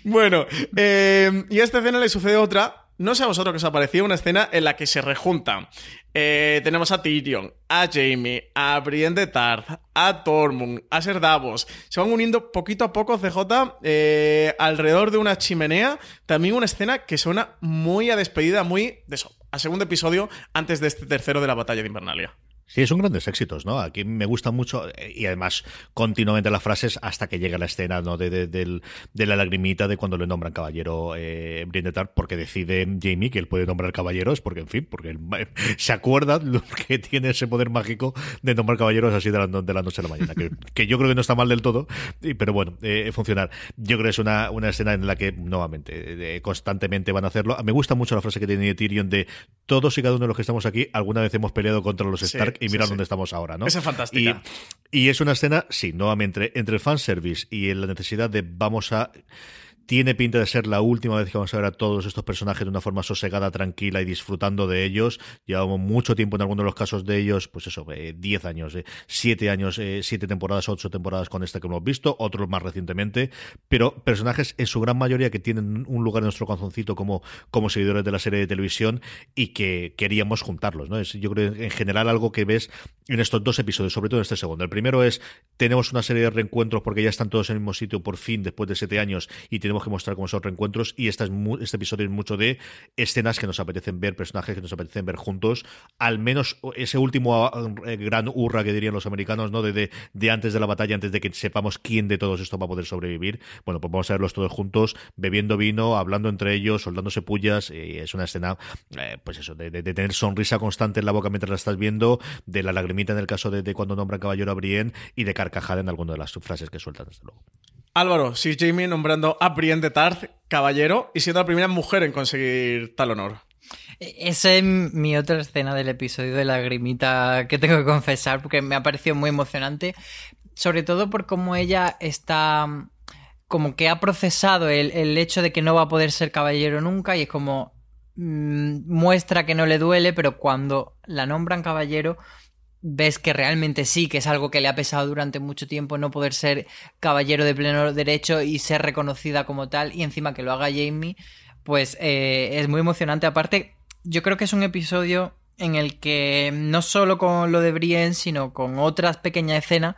bueno, eh, y a esta escena le sucede otra. No sé a vosotros que os ha parecido una escena en la que se rejuntan. Eh, tenemos a Tyrion, a Jamie, a Brienne de Tarth, a Tormund, a Ser Davos. Se van uniendo poquito a poco, CJ, eh, alrededor de una chimenea. También una escena que suena muy a despedida, muy de eso, a segundo episodio antes de este tercero de la batalla de Invernalia. Sí, son grandes éxitos, ¿no? Aquí me gusta mucho eh, y además continuamente las frases hasta que llega la escena, ¿no? De, de, del- de la lagrimita de cuando le nombran caballero eh, Brienne de Tarth, porque decide Jamie que él puede nombrar caballeros, porque en fin, porque él, se acuerda lo que tiene ese poder mágico de nombrar caballeros así de la, de la noche a la mañana, que, que yo creo que no está mal del todo, y- pero bueno, eh, funcionar. Yo creo que es una, una escena en la que nuevamente, eh, constantemente van a hacerlo. Me gusta mucho la frase que tiene Tyrion de todos y cada uno de los que estamos aquí alguna vez hemos peleado contra los Stark y mira sí. dónde estamos ahora, ¿no? Esa es fantástica. Y, y es una escena, sí, nuevamente, entre el fanservice y la necesidad de vamos a. Tiene pinta de ser la última vez que vamos a ver a todos estos personajes de una forma sosegada, tranquila y disfrutando de ellos. Llevamos mucho tiempo en algunos de los casos de ellos, pues eso, eh, 10 años, eh, 7 años, eh, 7 temporadas, 8 temporadas con esta que hemos visto, otros más recientemente, pero personajes en su gran mayoría que tienen un lugar en nuestro corazoncito como, como seguidores de la serie de televisión y que queríamos juntarlos, ¿no? Es, yo creo en general algo que ves en estos dos episodios, sobre todo en este segundo. El primero es, tenemos una serie de reencuentros porque ya están todos en el mismo sitio por fin después de siete años y tenemos que mostrar cómo son reencuentros y esta es este episodio es mucho de escenas que nos apetecen ver, personajes que nos apetecen ver juntos, al menos ese último eh, gran hurra que dirían los americanos, ¿no? De, de, antes de la batalla, antes de que sepamos quién de todos estos va a poder sobrevivir. Bueno, pues vamos a verlos todos juntos, bebiendo vino, hablando entre ellos, soldándose pullas, y es una escena, eh, pues eso, de, de- tener sonrisa constante en la boca mientras la estás viendo, de la lagrimita en el caso de, de cuando nombran caballero a y de carcajada en alguna de las frases que sueltan, desde luego. Álvaro, Sir Jamie nombrando a Brienne de Tarth caballero y siendo la primera mujer en conseguir tal honor. Esa es mi otra escena del episodio de la grimita que tengo que confesar porque me ha parecido muy emocionante, sobre todo por cómo ella está como que ha procesado el, el hecho de que no va a poder ser caballero nunca y es como mm, muestra que no le duele, pero cuando la nombran caballero ves que realmente sí, que es algo que le ha pesado durante mucho tiempo no poder ser caballero de pleno derecho y ser reconocida como tal y encima que lo haga Jamie, pues eh, es muy emocionante. Aparte, yo creo que es un episodio en el que no solo con lo de Brienne, sino con otras pequeñas escenas,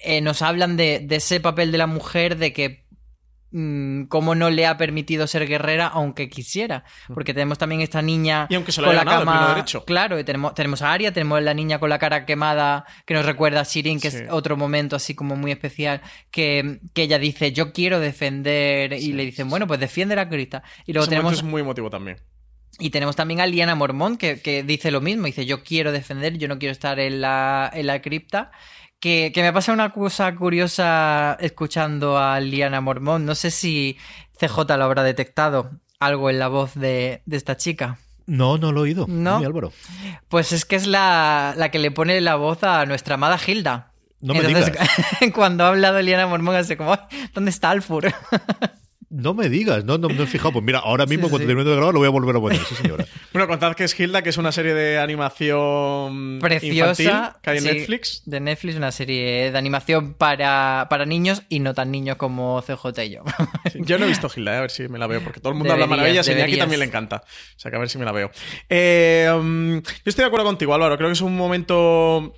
eh, nos hablan de, ese papel de la mujer, de que cómo no le ha permitido ser guerrera aunque quisiera. Porque tenemos también esta niña Y aunque se lo con haya la ganado, cama. derecho. Claro, y tenemos, tenemos a Arya, tenemos la niña con la cara quemada que nos recuerda a Shirin, que Sí. es otro momento así como muy especial, que, que ella dice, yo quiero defender, y le dicen, bueno, pues defiende la cripta. Y luego Ese tenemos es muy emotivo también. y tenemos también a Liana Mormont, que, que dice lo mismo. Dice, yo quiero defender, yo no quiero estar en la, en la cripta. Que, que me pasa una cosa curiosa escuchando a Liana Mormont. No sé si CJ lo habrá detectado algo en la voz de, de esta chica. No, no lo he oído. No. Mi Álvaro. Pues es que es la, la que le pone la voz a nuestra amada Hilda. No me Entonces, digas. cuando ha hablado Liana Mormont, hace como, "Ay, ¿dónde está Alfur? No me digas, no, no, no he fijado. Pues mira, ahora mismo Sí, cuando sí. termine de grabar lo voy a volver a poner, sí señora. Bueno, contad que es Hilda, que es una serie de animación Preciosa. infantil que hay en sí, Netflix. De Netflix, una serie de animación para, para niños y no tan niños como CJ y yo. Yo no he visto Hilda, eh, a ver si me la veo, porque todo el mundo Deberías, habla maravillas y a Iñaki deberías. también le encanta. O sea, que a ver si me la veo. Eh, um, yo estoy de acuerdo contigo, Álvaro. Creo que es un momento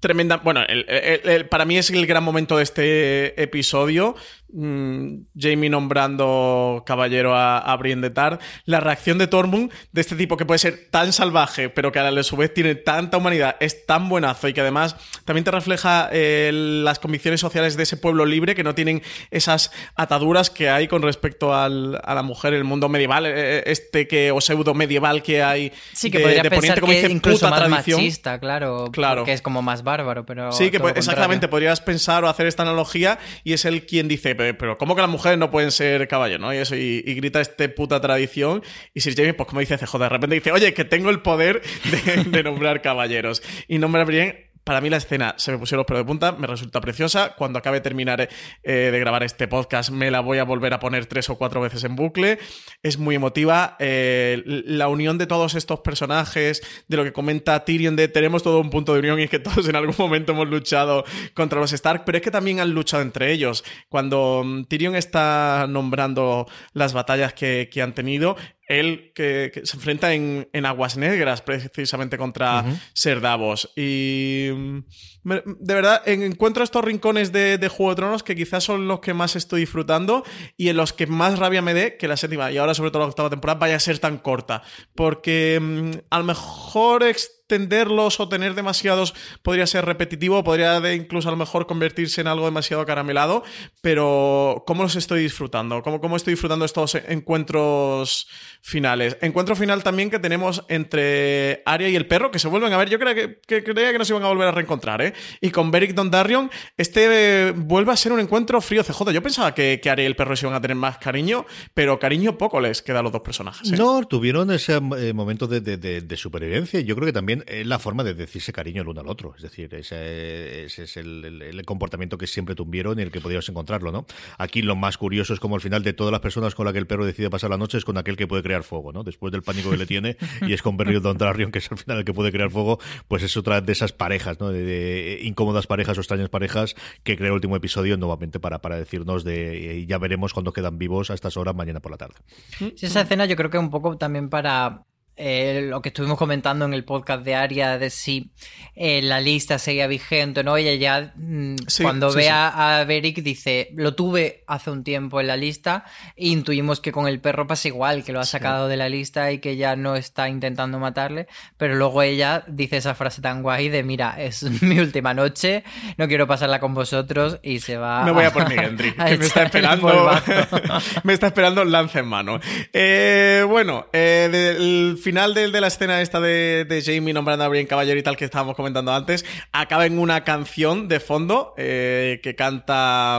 tremenda. Bueno, el- el- el- para mí es el gran momento de este episodio. Mm, Jamie nombrando caballero a, a Brienne de Tar. La reacción de Tormund de este tipo que puede ser tan salvaje, pero que a su vez tiene tanta humanidad, es tan buenazo y que además también te refleja eh, las convicciones sociales de ese pueblo libre que no tienen esas ataduras que hay con respecto al- a la mujer en el mundo medieval, eh, este que o pseudo medieval que hay Sí, que de, podría de pensar Poniente, como que dice, incluso puta más tradición. machista, claro, Claro. que es como más bárbaro, pero Sí, que exactamente, contrario. podrías pensar o hacer esta analogía y es él quien dice, "Pero- ¿cómo que las mujeres no pueden ser caballos? ¿no? Y eso, y, grita este puta tradición. Y Sir Jamie, pues como dice CJ, de repente dice, oye, que tengo el poder de, de nombrar caballeros. Y nombra bien. Para mí la escena se me pusieron los pelos de punta, me resulta preciosa. Cuando acabe de terminar eh, de grabar este podcast, me la voy a volver a poner tres o cuatro veces en bucle. Es muy emotiva. Eh, la unión de todos estos personajes, de lo que comenta Tyrion, de tenemos todo un punto de unión y que todos en algún momento hemos luchado contra los Stark, pero es que también han luchado entre ellos. Cuando mm, Tyrion está nombrando las batallas que han tenido, él que, que se enfrenta en, en Aguas Negras precisamente contra Ser Davos. Y mm, me- de verdad en- encuentro estos rincones de, de Juego de Tronos que quizás son los que más estoy disfrutando y en los que más rabia me dé que la séptima y ahora sobre todo la octava temporada vaya a ser tan corta. Porque mm, a lo mejor extenderlos o tener demasiados podría ser repetitivo, podría de incluso a lo mejor convertirse en algo demasiado caramelado, pero ¿cómo los estoy disfrutando? ¿Cómo, cómo estoy disfrutando estos encuentros finales? Encuentro final también que tenemos entre Arya y el perro, que se vuelven a ver, yo creía que, creía que no se iban a volver a reencontrar, ¿eh? Y con Beric Dondarrion, este eh, vuelve a ser un encuentro frío CJ. Yo pensaba que, que Arya y el perro se iban a tener más cariño, pero cariño poco les queda a los dos personajes. ¿eh? No, tuvieron ese eh, momento de, de- de- de supervivencia. Yo creo que también es la forma de decirse cariño el uno al otro. Es decir, ese, ese es el, el- el comportamiento que siempre tuvieron y el que podías encontrarlo, ¿no? Aquí lo más curioso es como al final de todas las personas con las que el perro decide pasar la noche es con aquel que puede crear fuego, ¿no? Después del pánico que le tiene y es con Berry Dondarrion, que es al final el que puede crear fuego, pues es otra de esas parejas, ¿no? De, de incómodas parejas o extrañas parejas que crea el último episodio nuevamente para, para decirnos de eh, ya veremos cuando quedan vivos a estas horas mañana por la tarde. Sí, esa escena yo creo que un poco también para eh, lo que estuvimos comentando en el podcast de Aria de si eh, la lista seguía vigente o no. Ella ya mm, Sí, cuando sí, ve sí. A, a Beric dice, lo tuve hace un tiempo en la lista e intuimos que con el perro pasa igual, que lo ha sacado de la lista y que ya no está intentando matarle, pero luego ella dice esa frase tan guay de mira, es mi última noche, no quiero pasarla con vosotros y se va Me voy a por mi Gendry, a que me está el esperando. me está esperando lance en mano. Eh, bueno, eh, del final de, de la escena esta de, de Jamie nombrando a Brian Caballero y tal que estábamos comentando antes, acaba en una canción de fondo eh, que canta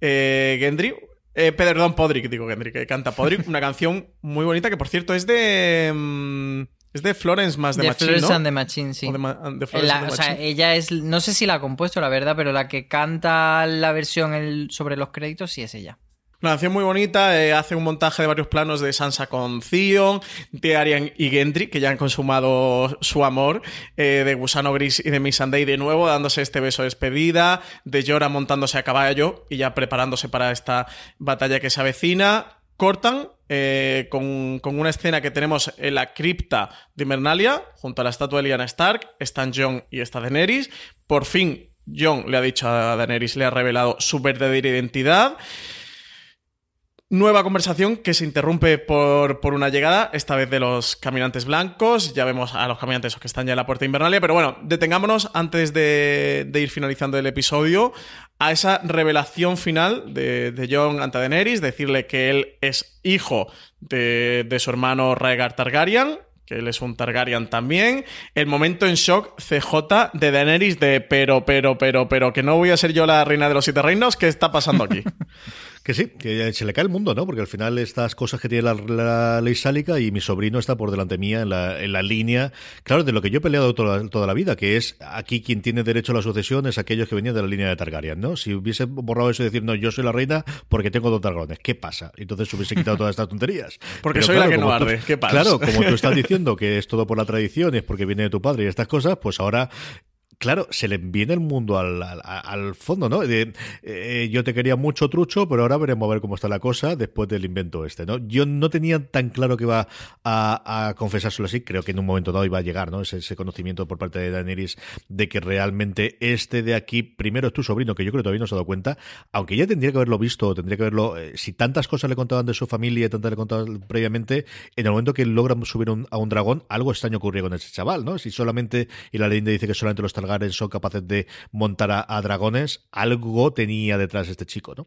eh, Gendry. Eh, perdón, Podrick, digo Gendry, que canta Podrick, una canción muy bonita que por cierto es de. mm, es de Florence más de, Machine, Florence ¿no? and the Machine, sí. O de, Ma- de Florence La- and the o sea, ella es, no sé si la ha compuesto, la verdad, pero la que canta la versión el- sobre los créditos sí es ella. Una canción muy bonita, eh, hace un montaje de varios planos de Sansa con Theon, de Arian y Gendry, que ya han consumado su amor, eh, de Gusano Gris y de Missandei de nuevo, dándose este beso de despedida, de Jorah montándose a caballo y ya preparándose para esta batalla que se avecina. Cortan eh, con, con una escena que tenemos en la cripta de Invernalia, junto a la estatua de Lyanna Stark, están Jon y está Daenerys. Por fin, Jon le ha dicho a Daenerys, le ha revelado su verdadera identidad. Nueva conversación que se interrumpe por, por, una llegada, esta vez de los caminantes blancos. Ya vemos a los caminantes que están ya en la puerta invernalia, pero bueno, detengámonos antes de, de ir finalizando el episodio a esa revelación final de, de Jon ante Daenerys, decirle que él es hijo de, de su hermano Rhaegar Targaryen, que él es un Targaryen también. El momento en shock CJ de Daenerys de pero, pero, pero, pero, que no voy a ser yo la reina de los siete reinos, ¿qué está pasando aquí? Que sí, que se le cae el mundo, ¿no? Porque al final estas cosas que tiene la, la ley sálica y mi sobrino está por delante mía en la, en la línea, claro, de lo que yo he peleado toda, toda, la vida, que es aquí quien tiene derecho a la sucesión es aquellos que venían de la línea de Targaryen, ¿no? Si hubiese borrado eso y decir, no, yo soy la reina porque tengo dos dragones, ¿qué pasa? Entonces hubiese quitado todas estas tonterías. Porque Pero soy claro, la que no arde, tú, ¿qué pasa? Claro, como tú estás diciendo que es todo por la tradición es porque viene de tu padre y estas cosas, pues ahora claro, se le viene el mundo al, fondo, ¿no? De, eh, yo te quería mucho trucho, pero ahora veremos a ver cómo está la cosa después del invento este, ¿no? Yo no tenía tan claro que iba a, a confesárselo así, creo que en un momento dado iba a llegar, ¿no? Ese, ese conocimiento por parte de Daenerys de que realmente este de aquí, primero es tu sobrino, que yo creo que todavía no se ha dado cuenta, aunque ya tendría que haberlo visto, tendría que haberlo, eh, si tantas cosas le contaban de su familia y tantas le contaban previamente, en el momento que logran subir un, a un dragón, algo extraño ocurría con ese chaval, ¿no? Si solamente, y la leyenda dice que solamente los Targaryen son capaces de montar a, a, dragones, algo tenía detrás este chico, ¿no?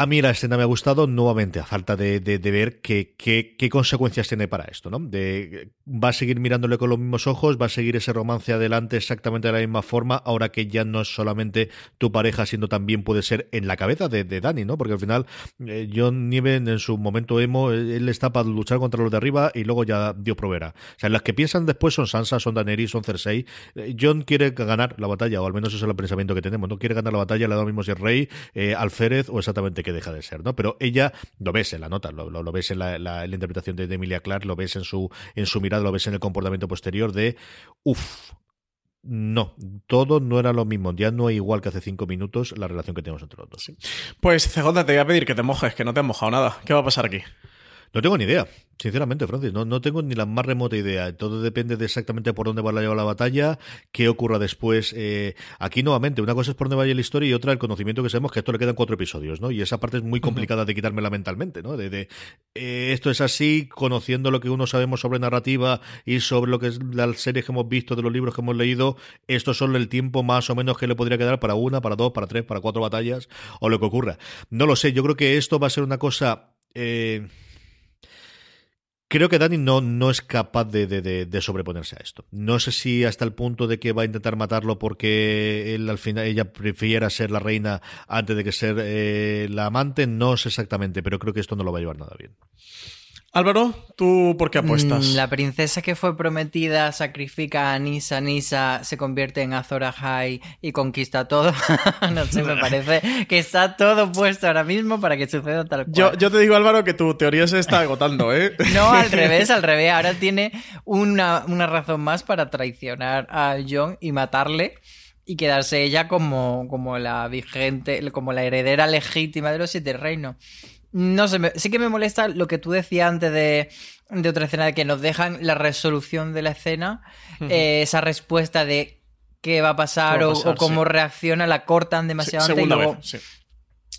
A mí la escena me ha gustado nuevamente, a falta de, ver qué, qué, qué, consecuencias tiene para esto, ¿no? Va a seguir mirándole con los mismos ojos, va a seguir ese romance adelante exactamente de la misma forma, ahora que ya no es solamente tu pareja, sino también puede ser en la cabeza de, Dani, ¿no? Porque al final, eh, John en su momento emo, él está para luchar contra los de arriba y luego ya Dios proveerá. O sea, las que piensan después son Sansa, son Daenerys, son Cersei. John quiere ganar la batalla, o al menos eso es el pensamiento que tenemos, no quiere ganar la batalla, le da lo mismo si es rey, eh, alférez o exactamente deja de ser, ¿no? Pero ella, lo ves en la nota, lo, lo, ves en la, interpretación de, Emilia Clarke, lo ves en su, en su mirada, lo ves en el comportamiento posterior de, uff, no, todo no era lo mismo. Ya no es igual que hace cinco minutos la relación que tenemos entre los dos. Sí. Pues CJ, te voy a pedir que te mojes, que no te has mojado nada. ¿Qué va a pasar aquí? No tengo ni idea, sinceramente, Francis. No, no tengo ni la más remota idea. Todo depende de exactamente por dónde va a llevar la batalla, qué ocurra después. Eh, aquí, nuevamente, una cosa es por dónde vaya la historia y otra el conocimiento que sabemos que a esto le quedan cuatro episodios, ¿no? Y esa parte es muy complicada de quitármela mentalmente, ¿no? De, de eh, esto es así, conociendo lo que uno sabemos sobre narrativa y sobre lo que es las series que hemos visto, de los libros que hemos leído, esto son el tiempo más o menos que le podría quedar para una, para dos, para tres, para cuatro batallas o lo que ocurra. No lo sé, yo creo que esto va a ser una cosa. Eh, creo que Dani no, no es capaz de, de, de, sobreponerse a esto. No sé si hasta el punto de que va a intentar matarlo porque él al final ella prefiera ser la reina antes de que ser eh, la amante, no sé exactamente, pero creo que esto no lo va a llevar nada bien. Álvaro, ¿tú por qué apuestas? La princesa que fue prometida sacrifica a Nisa, Nisa se convierte en Azor Ahai y conquista todo. no sé, me parece que está todo puesto ahora mismo para que suceda tal cual. Yo, yo te digo, Álvaro, que tu teoría se está agotando, ¿eh? no, al revés, al revés. Ahora tiene una, una razón más para traicionar a John y matarle y quedarse ella como, como la vigente, como la heredera legítima de los siete reinos. No sé, me, sí que me molesta lo que tú decías antes de, de, otra escena, de que nos dejan la resolución de la escena, uh -huh. eh, esa respuesta de qué va a pasar, va a pasar o, o, cómo sí. reacciona, la cortan demasiado sí, antes y luego, vez, sí.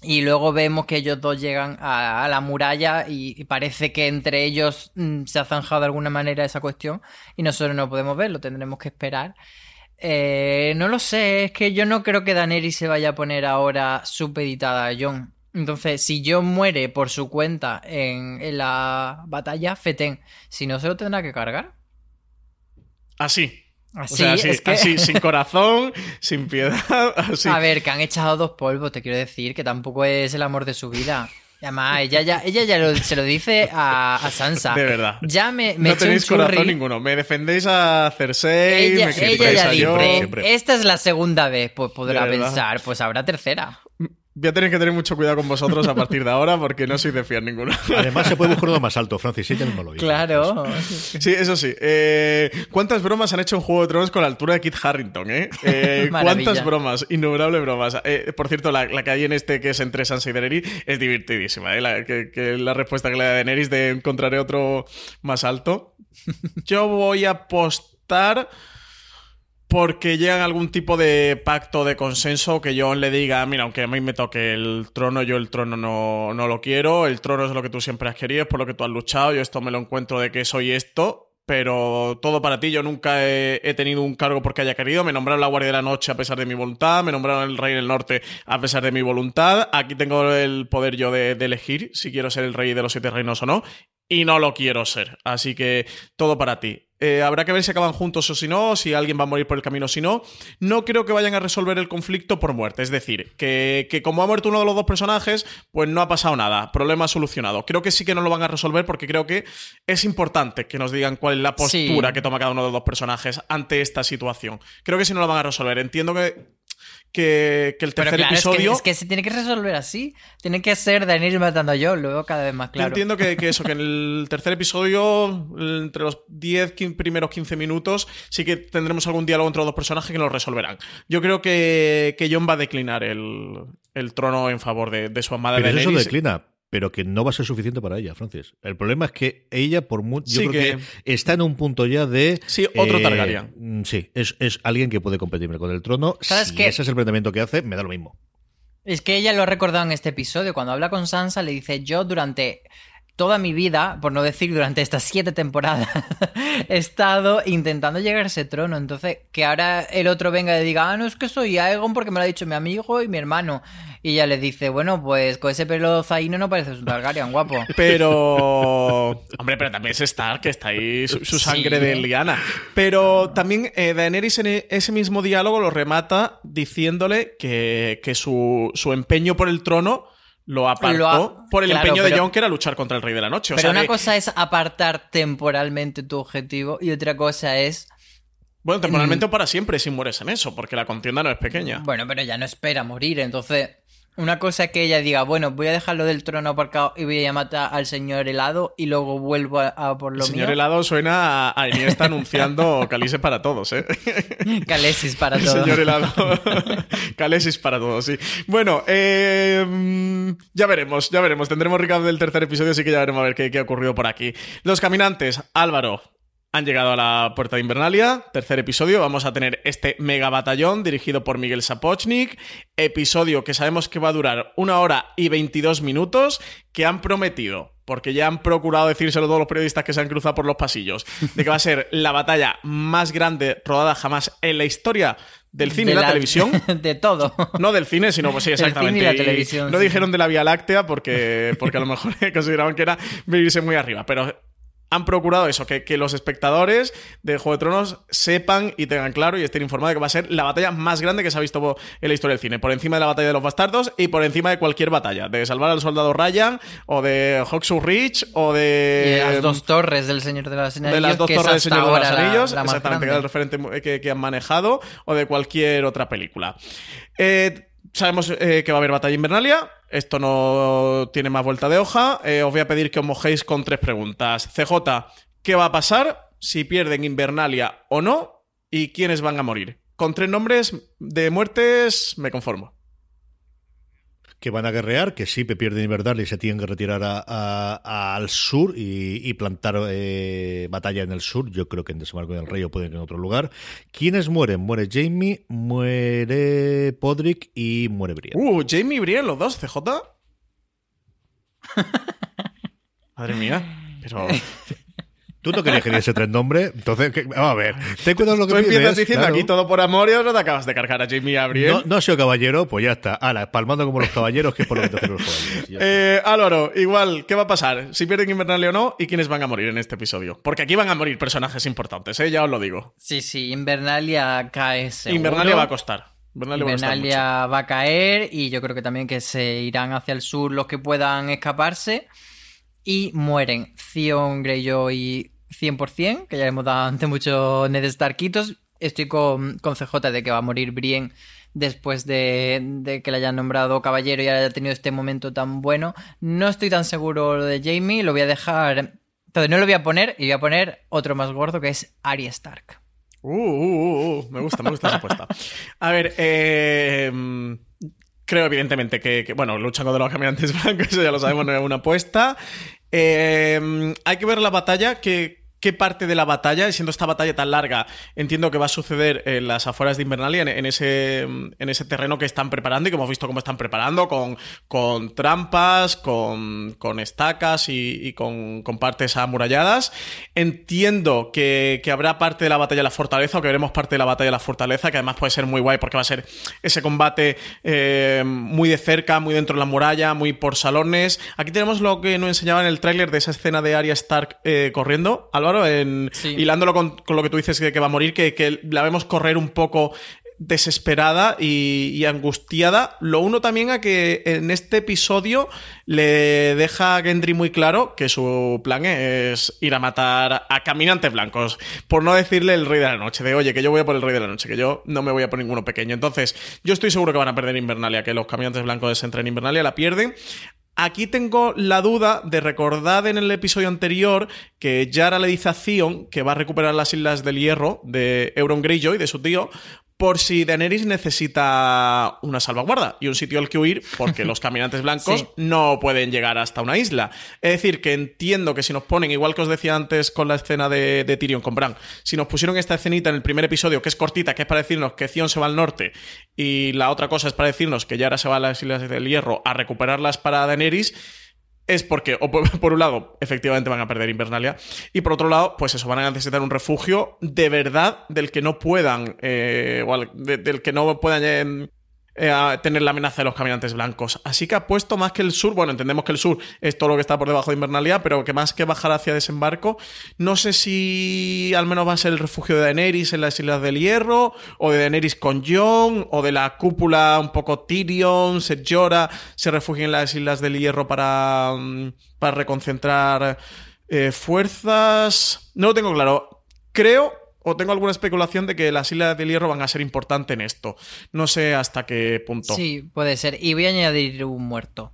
y luego vemos que ellos dos llegan a, a la muralla y, y, parece que entre ellos mm, se ha zanjado de alguna manera esa cuestión y nosotros no podemos verlo, tendremos que esperar. Eh, no lo sé, es que yo no creo que Daenerys se vaya a poner ahora supeditada a Jon. Entonces, si John muere por su cuenta en, en la batalla, Feten, si no se lo tendrá que cargar. Así. Así, o sea, así, es que... así, sin corazón, sin piedad. Así. A ver, que han echado dos polvos, te quiero decir, que tampoco es el amor de su vida. Y además, ella ya, ella ya lo, se lo dice a, a, Sansa. De verdad. Ya me, me no tenéis corazón ninguno. Me defendéis a Cersei, ella, me ella ya a dice, esta es la segunda vez, pues podrá pensar, pues habrá tercera. Voy a tener que tener mucho cuidado con vosotros a partir de ahora porque no soy de fiar ninguno. Además, se puede buscar uno más alto, Francis. Ella mismo lo dice. Claro. Sí, eso sí. Eh, ¿Cuántas bromas han hecho en Juego de Tronos con la altura de Kit Harrington? Eh? eh ¿Cuántas bromas? Innumerables bromas. Eh, por cierto, la, la, que hay en este que es entre Sansa y Daenerys es divertidísima. ¿eh? La, que, que, la respuesta que le da Daenerys de encontraré otro más alto. Yo voy a apostar porque llegan algún tipo de pacto de consenso que John le diga, mira, aunque a mí me toque el trono, yo el trono no, no lo quiero, el trono es lo que tú siempre has querido, es por lo que tú has luchado, yo esto me lo encuentro de que soy esto, pero todo para ti. Yo nunca he, tenido un cargo porque haya querido. Me nombraron la Guardia de la Noche a pesar de mi voluntad. Me nombraron el Rey del Norte a pesar de mi voluntad. Aquí tengo el poder yo de elegir si quiero ser el Rey de los Siete Reinos o no. Y no lo quiero ser. Así que todo para ti. Eh, habrá que ver si acaban juntos o si no, si alguien va a morir por el camino o si no. No creo que vayan a resolver el conflicto por muerte. Es decir, que, que, como ha muerto uno de los dos personajes, pues no ha pasado nada. Problema solucionado. Creo que sí que no lo van a resolver porque creo que es importante que nos digan cuál es la postura sí. que toma cada uno de los dos personajes ante esta situación. Creo que sí no lo van a resolver. Entiendo que que, que, el tercer claro, episodio. Es que, es que, se tiene que resolver así. Tiene que ser Daenerys matando a Jon, luego cada vez más claro. Yo entiendo que, que, eso, que en el tercer episodio, entre los 10 15, primeros 15 minutos, sí que tendremos algún diálogo entre los dos personajes que lo resolverán. Yo creo que, que Jon va a declinar el, el trono en favor de, de su amada Pero Daenerys. eso declina, pero que no va a ser suficiente para ella, Francis. El problema es que ella, por mucho. Yo Sí, creo que... que- está en un punto ya de. Sí, otro Targaryen. mm, Sí, es, es alguien que puede competirme con el trono. ¿Sabes si qué? ese es el planteamiento que hace, me da lo mismo. Es que ella lo ha recordado en este episodio. Cuando habla con Sansa, le dice: Yo durante toda mi vida, por no decir durante estas siete temporadas, he estado intentando llegar a ese trono. Entonces, que ahora el otro venga y diga: Ah, no, es que soy Aegon porque me lo ha dicho mi amigo y mi hermano. Y ella le dice: Bueno, pues con ese pelo zaino no pareces un Targaryen, guapo. Pero. Hombre, pero también es Stark, que está ahí su, su sangre Sí. de Liana. Pero también eh, Daenerys en e- ese mismo diálogo lo remata diciéndole que, que su, su empeño por el trono lo apartó Lo por el claro, empeño de Jon, que era luchar contra el Rey de la Noche. O Pero sea una que- cosa es apartar temporalmente tu objetivo y otra cosa es. Bueno, temporalmente o para siempre si mueres en eso, porque la contienda no es pequeña. Bueno, pero ella no espera morir, entonces. Una cosa es que ella diga, bueno, voy a dejarlo del trono aparcado y voy a matar al señor helado y luego vuelvo a, a por El lo señor mío. helado suena a, a Iniesta anunciando Calice para todos, ¿eh? Calesis para El todo. señor helado. Calesis para todos, sí. Bueno, eh, ya veremos, ya veremos. Tendremos recap del tercer episodio, así que ya veremos a ver qué, qué ha ocurrido por aquí. Los caminantes, Álvaro. Han llegado a la puerta de Invernalia, tercer episodio. Vamos a tener este mega batallón dirigido por Miguel Sapochnik. Episodio que sabemos que va a durar una hora y 22 minutos, que han prometido, porque ya han procurado decírselo todos los periodistas que se han cruzado por los pasillos, de que va a ser la batalla más grande rodada jamás en la historia del cine De y la, televisión. De todo. No del cine, sino pues sí, Del cine y exactamente. Y no sí. dijeron de la Vía Láctea porque, porque a lo mejor consideraban que era vivirse muy arriba, pero han procurado eso, que, que los espectadores de Juego de Tronos sepan y tengan claro y estén informados de que va a ser la batalla más grande que se ha visto en la historia del cine, por encima de la batalla de los bastardos y por encima de cualquier batalla, de salvar al soldado Ryan o de Hawkshaw Ridge o Y de... las dos torres del Señor de los Anillos. de las dos que es torres del Señor de los la- Anillos, la más exactamente, que era el referente que, que han manejado, o de cualquier otra película. Eh, sabemos eh, que va a haber batalla invernalia. Esto no tiene más vuelta de hoja. Eh, os voy a pedir que os mojéis con tres preguntas. CJ, ¿qué va a pasar si pierden Invernalia o no? ¿Y quiénes van a morir? Con tres nombres de muertes me conformo. Que van a guerrear, que sí, pierden Invernalia y se tienen que retirar a- a- a- al sur y, y plantar eh, batalla en el sur. Yo creo que en Desembarco del Rey o pueden que en otro lugar. ¿Quiénes mueren? Muere Jamie, muere Podrick y muere Brienne. Uh, Jamie y Brienne, los dos, CJ. Madre mía. Pero Tú no querías que diese tres nombres, entonces, ¿qué? vamos a ver. Ten cuidado lo que tú empiezas pides, diciendo claro. aquí todo por amor y ahora te acabas de cargar a Jamie y a Brienne. No, no ha sido caballero, pues ya está. Ala, palmando como los caballeros, que es por lo que te hacen los caballeros. Eh, Álvaro, igual, ¿qué va a pasar? Si pierden Invernalia o no, y quiénes van a morir en este episodio. Porque aquí van a morir personajes importantes, ¿eh? ya os lo digo. Sí, sí, Invernalia cae seguro. Invernalia va a costar. Invernalia, va a costar Invernalia va a caer y yo creo que también que se irán hacia el sur los que puedan escaparse y mueren Theon Greyjoy 100%, que ya hemos dado ante muchos Ned Starkitos. Estoy con, con CJ de que va a morir Brienne después de, de que le hayan nombrado caballero y haya tenido este momento tan bueno. No estoy tan seguro lo de Jamie, lo voy a dejar... Entonces no lo voy a poner y voy a poner otro más gordo que es Arya Stark. Uh, uh, uh, me gusta, me gusta esa apuesta. A ver, eh, creo evidentemente que, bueno, luchan contra los caminantes blancos, eso ya lo sabemos, no es una apuesta. Eh, hay que ver la batalla que qué parte de la batalla, siendo esta batalla tan larga, entiendo que va a suceder en las afueras de Invernalia, en, ese, en ese terreno que están preparando y que hemos visto cómo están preparando, con, con trampas, con, con estacas y, con, con, partes amuralladas. Entiendo que, que, habrá parte de la batalla de la fortaleza, o que veremos parte de la batalla de la fortaleza, que además puede ser muy guay porque va a ser ese combate eh, muy de cerca, muy dentro de la muralla, muy por salones. Aquí tenemos lo que nos enseñaba en el tráiler de esa escena de Arya Stark eh, corriendo. Álvaro, en, hilándolo con, lo que tú dices que, que va a morir, que, que, la vemos correr un poco desesperada y, angustiada. Lo uno también a que en este episodio le deja a Gendry muy claro que su plan es ir a matar a caminantes blancos. Por no decirle el rey de la noche, de oye, que yo voy a por el rey de la noche, que yo no me voy a por ninguno pequeño. Entonces, yo estoy seguro que van a perder Invernalia, que los caminantes blancos entren en Invernalia, la pierden. Aquí tengo la duda de recordar en el episodio anterior que Yara le dice a Theon que va a recuperar las Islas del Hierro de Euron Greyjoy, de su tío, por si Daenerys necesita una salvaguarda y un sitio al que huir, porque los caminantes blancos no pueden llegar hasta una isla. Es decir, que entiendo que si nos ponen, igual que os decía antes con la escena de, Tyrion con Bran, si nos pusieron esta escenita en el primer episodio, que es cortita, que es para decirnos que Theon se va al norte, y la otra cosa es para decirnos que Yara se va a las Islas del Hierro a recuperarlas para Daenerys, es porque, o por, un lado, efectivamente van a perder Invernalia, y por otro lado, pues eso, van a necesitar un refugio de verdad del que no puedan, eh, o del que no puedan eh, eh, tener la amenaza de los caminantes blancos. Así que ha puesto más que el sur, bueno, entendemos que el sur es todo lo que está por debajo de Invernalia, pero que más que bajar hacia desembarco, no sé si al menos va a ser el refugio de Daenerys en las Islas del Hierro, o de Daenerys con Jon, o de la cúpula un poco Tyrion, se llora, se refugia en las Islas del Hierro para, mm, para reconcentrar eh, fuerzas. No lo tengo claro. Creo o tengo alguna especulación de que las Islas del Hierro van a ser importantes en esto. No sé hasta qué punto. Sí, puede ser. Y voy a añadir un muerto.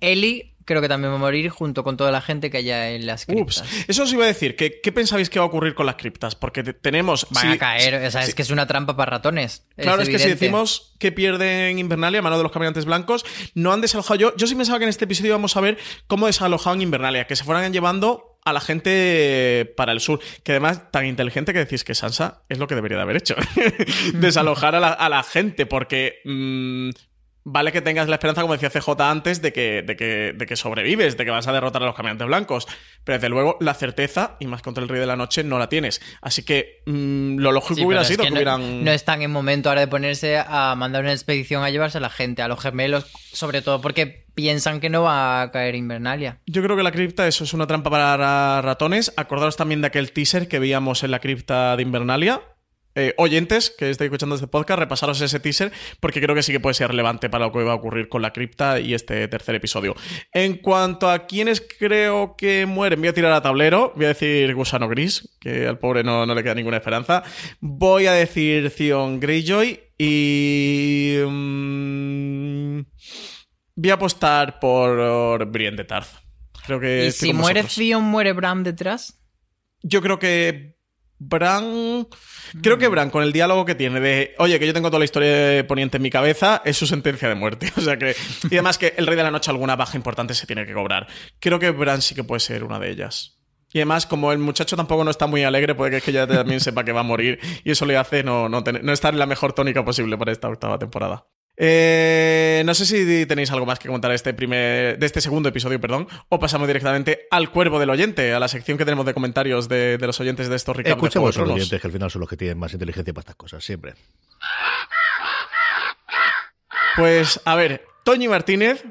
Eli creo que también va a morir junto con toda la gente que haya en las criptas. eso os iba a decir. ¿Qué, ¿Qué pensabais que va a ocurrir con las criptas? Porque tenemos... Van a caer. o sea, es que es una trampa para ratones. Claro, es, que si decimos que pierden Invernalia a mano de los caminantes blancos, no han desalojado... Yo, yo sí pensaba que en este episodio íbamos a ver cómo desalojaban Invernalia. Que se fueran llevando a la gente para el sur. Que además, tan inteligente que decís que Sansa es lo que debería de haber hecho. Desalojar a la, gente, porque mm, vale que tengas la esperanza, como decía CJ antes, de que, de, que, de que sobrevives, de que vas a derrotar a los caminantes blancos. Pero desde luego, la certeza, y más contra el Rey de la Noche, no la tienes. Así que mm, lo lógico hubiera sido que, hubieran. No están en momento ahora de ponerse a mandar una expedición a llevarse a la gente, a los gemelos, sobre todo porque piensan que no va a caer Invernalia. Yo creo que la cripta, eso es una trampa para ratones. Acordaros también de aquel teaser que veíamos en la cripta de Invernalia eh, oyentes que estáis escuchando este podcast, repasaros ese teaser porque creo que sí que puede ser relevante para lo que va a ocurrir con la cripta y este tercer episodio. En cuanto a quienes creo que mueren, voy a tirar a tablero, voy a decir Gusano Gris, que al pobre no, le queda ninguna esperanza. Voy a decir Theon Greyjoy y... Mm, voy a apostar por Brienne de Tarth. Creo que ¿Y si muere Theon, muere Bran detrás? Yo creo que Bran. Creo que Bran, con el diálogo que tiene de, oye, que yo tengo toda la historia de Poniente en mi cabeza, es su sentencia de muerte. O sea que. Y además que el Rey de la Noche alguna baja importante se tiene que cobrar. Creo que Bran sí que puede ser una de ellas. Y además, como el muchacho tampoco no está muy alegre, puede que ya también sepa que va a morir. Y eso le hace no, no, no estar en la mejor tónica posible para esta octava temporada. Eh, no sé si tenéis algo más que contar de este, primer, de este segundo episodio, perdón, o pasamos directamente al cuervo del oyente, a la sección que tenemos de comentarios de, los oyentes de estos recaps. Escuchemos a los oyentes, que al final son los que tienen más inteligencia para estas cosas, siempre. Pues, a ver, Toñi Martínez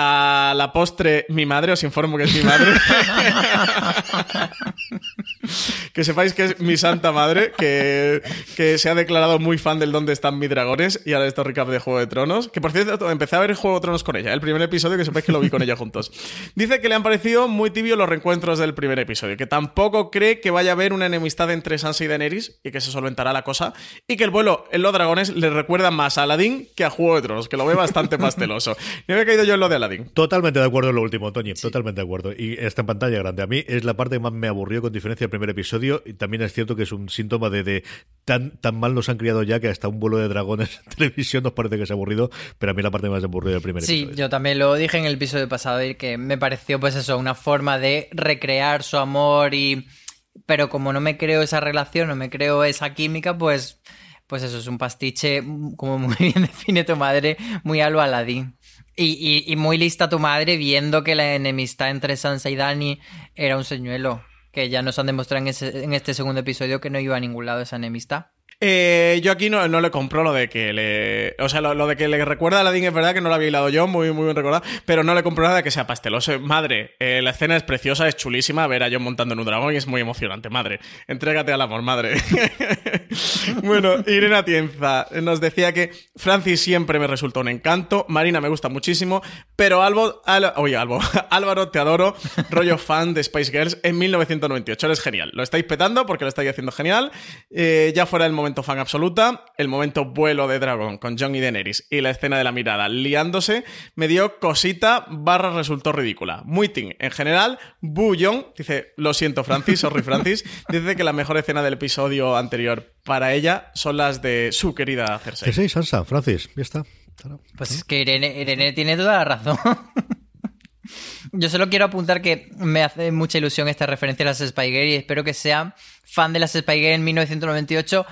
a la postre, mi madre, os informo que es mi madre. que sepáis que es mi santa madre, que, que, se ha declarado muy fan del Dónde están mis dragones y ahora esto recap de Juego de Tronos. Que por cierto, empecé a ver Juego de Tronos con ella, el primer episodio, que sepáis que lo vi con ella juntos. Dice que le han parecido muy tibios los reencuentros del primer episodio, que tampoco cree que vaya a haber una enemistad entre Sansa y Daenerys y que se solventará la cosa, y que el vuelo en los dragones le recuerda más a Aladdin que a Juego de Tronos, que lo ve bastante pasteloso. Me había caído yo en lo de Aladdin. Totalmente de acuerdo en lo último, Toñi. Totalmente de acuerdo. Y está en pantalla grande. A mí es la parte que más me aburrió con diferencia del primer episodio. Y también es cierto que es un síntoma de, tan, tan mal nos han criado ya que hasta un vuelo de dragones en televisión nos parece que es aburrido. Pero a mí la parte más aburrida del primer episodio. Sí, yo también lo dije en el episodio pasado y que me pareció, pues eso, una forma de recrear su amor y pero como no me creo esa relación, no me creo esa química, pues, pues eso es un pastiche, como muy bien define tu madre, muy a lo. Y, y, y muy lista tu madre viendo que la enemistad entre Sansa y Dani era un señuelo, que ya nos han demostrado en, ese- en este segundo episodio que no iba a ningún lado esa enemistad. Eh, yo aquí no, no le compro lo de que le. O sea, lo, de que le recuerda a Aladdin es verdad que no lo había hilado yo, muy, muy bien recordado, pero no le compro nada de que sea pasteloso. Madre, eh, la escena es preciosa, es chulísima. Ver a John montando en un dragón y es muy emocionante. Madre, entrégate al amor, madre. bueno, Irene Atienza nos decía que Francis siempre me resultó un encanto, Marina me gusta muchísimo, pero Albo, Al- oye, Albo, Álvaro, te adoro, rollo fan de Spice Girls en 1998. Eres genial. Lo estáis petando porque lo estáis haciendo genial. Eh, ya fuera el momento fan absoluta, el momento vuelo de dragón con John y Daenerys y la escena de la mirada liándose, me dio cosita barra resultó ridícula. Muy ting. En general, Bullon dice, lo siento Francis, sorry Francis, dice que la mejor escena del episodio anterior para ella son las de su querida Cersei. Cersei, Sansa, Francis, ya está. Claro. Pues es que Irene, Irene tiene toda la razón. Yo solo quiero apuntar que me hace mucha ilusión esta referencia a las Spy Girls y espero que sea fan de las Spy Girls en 1998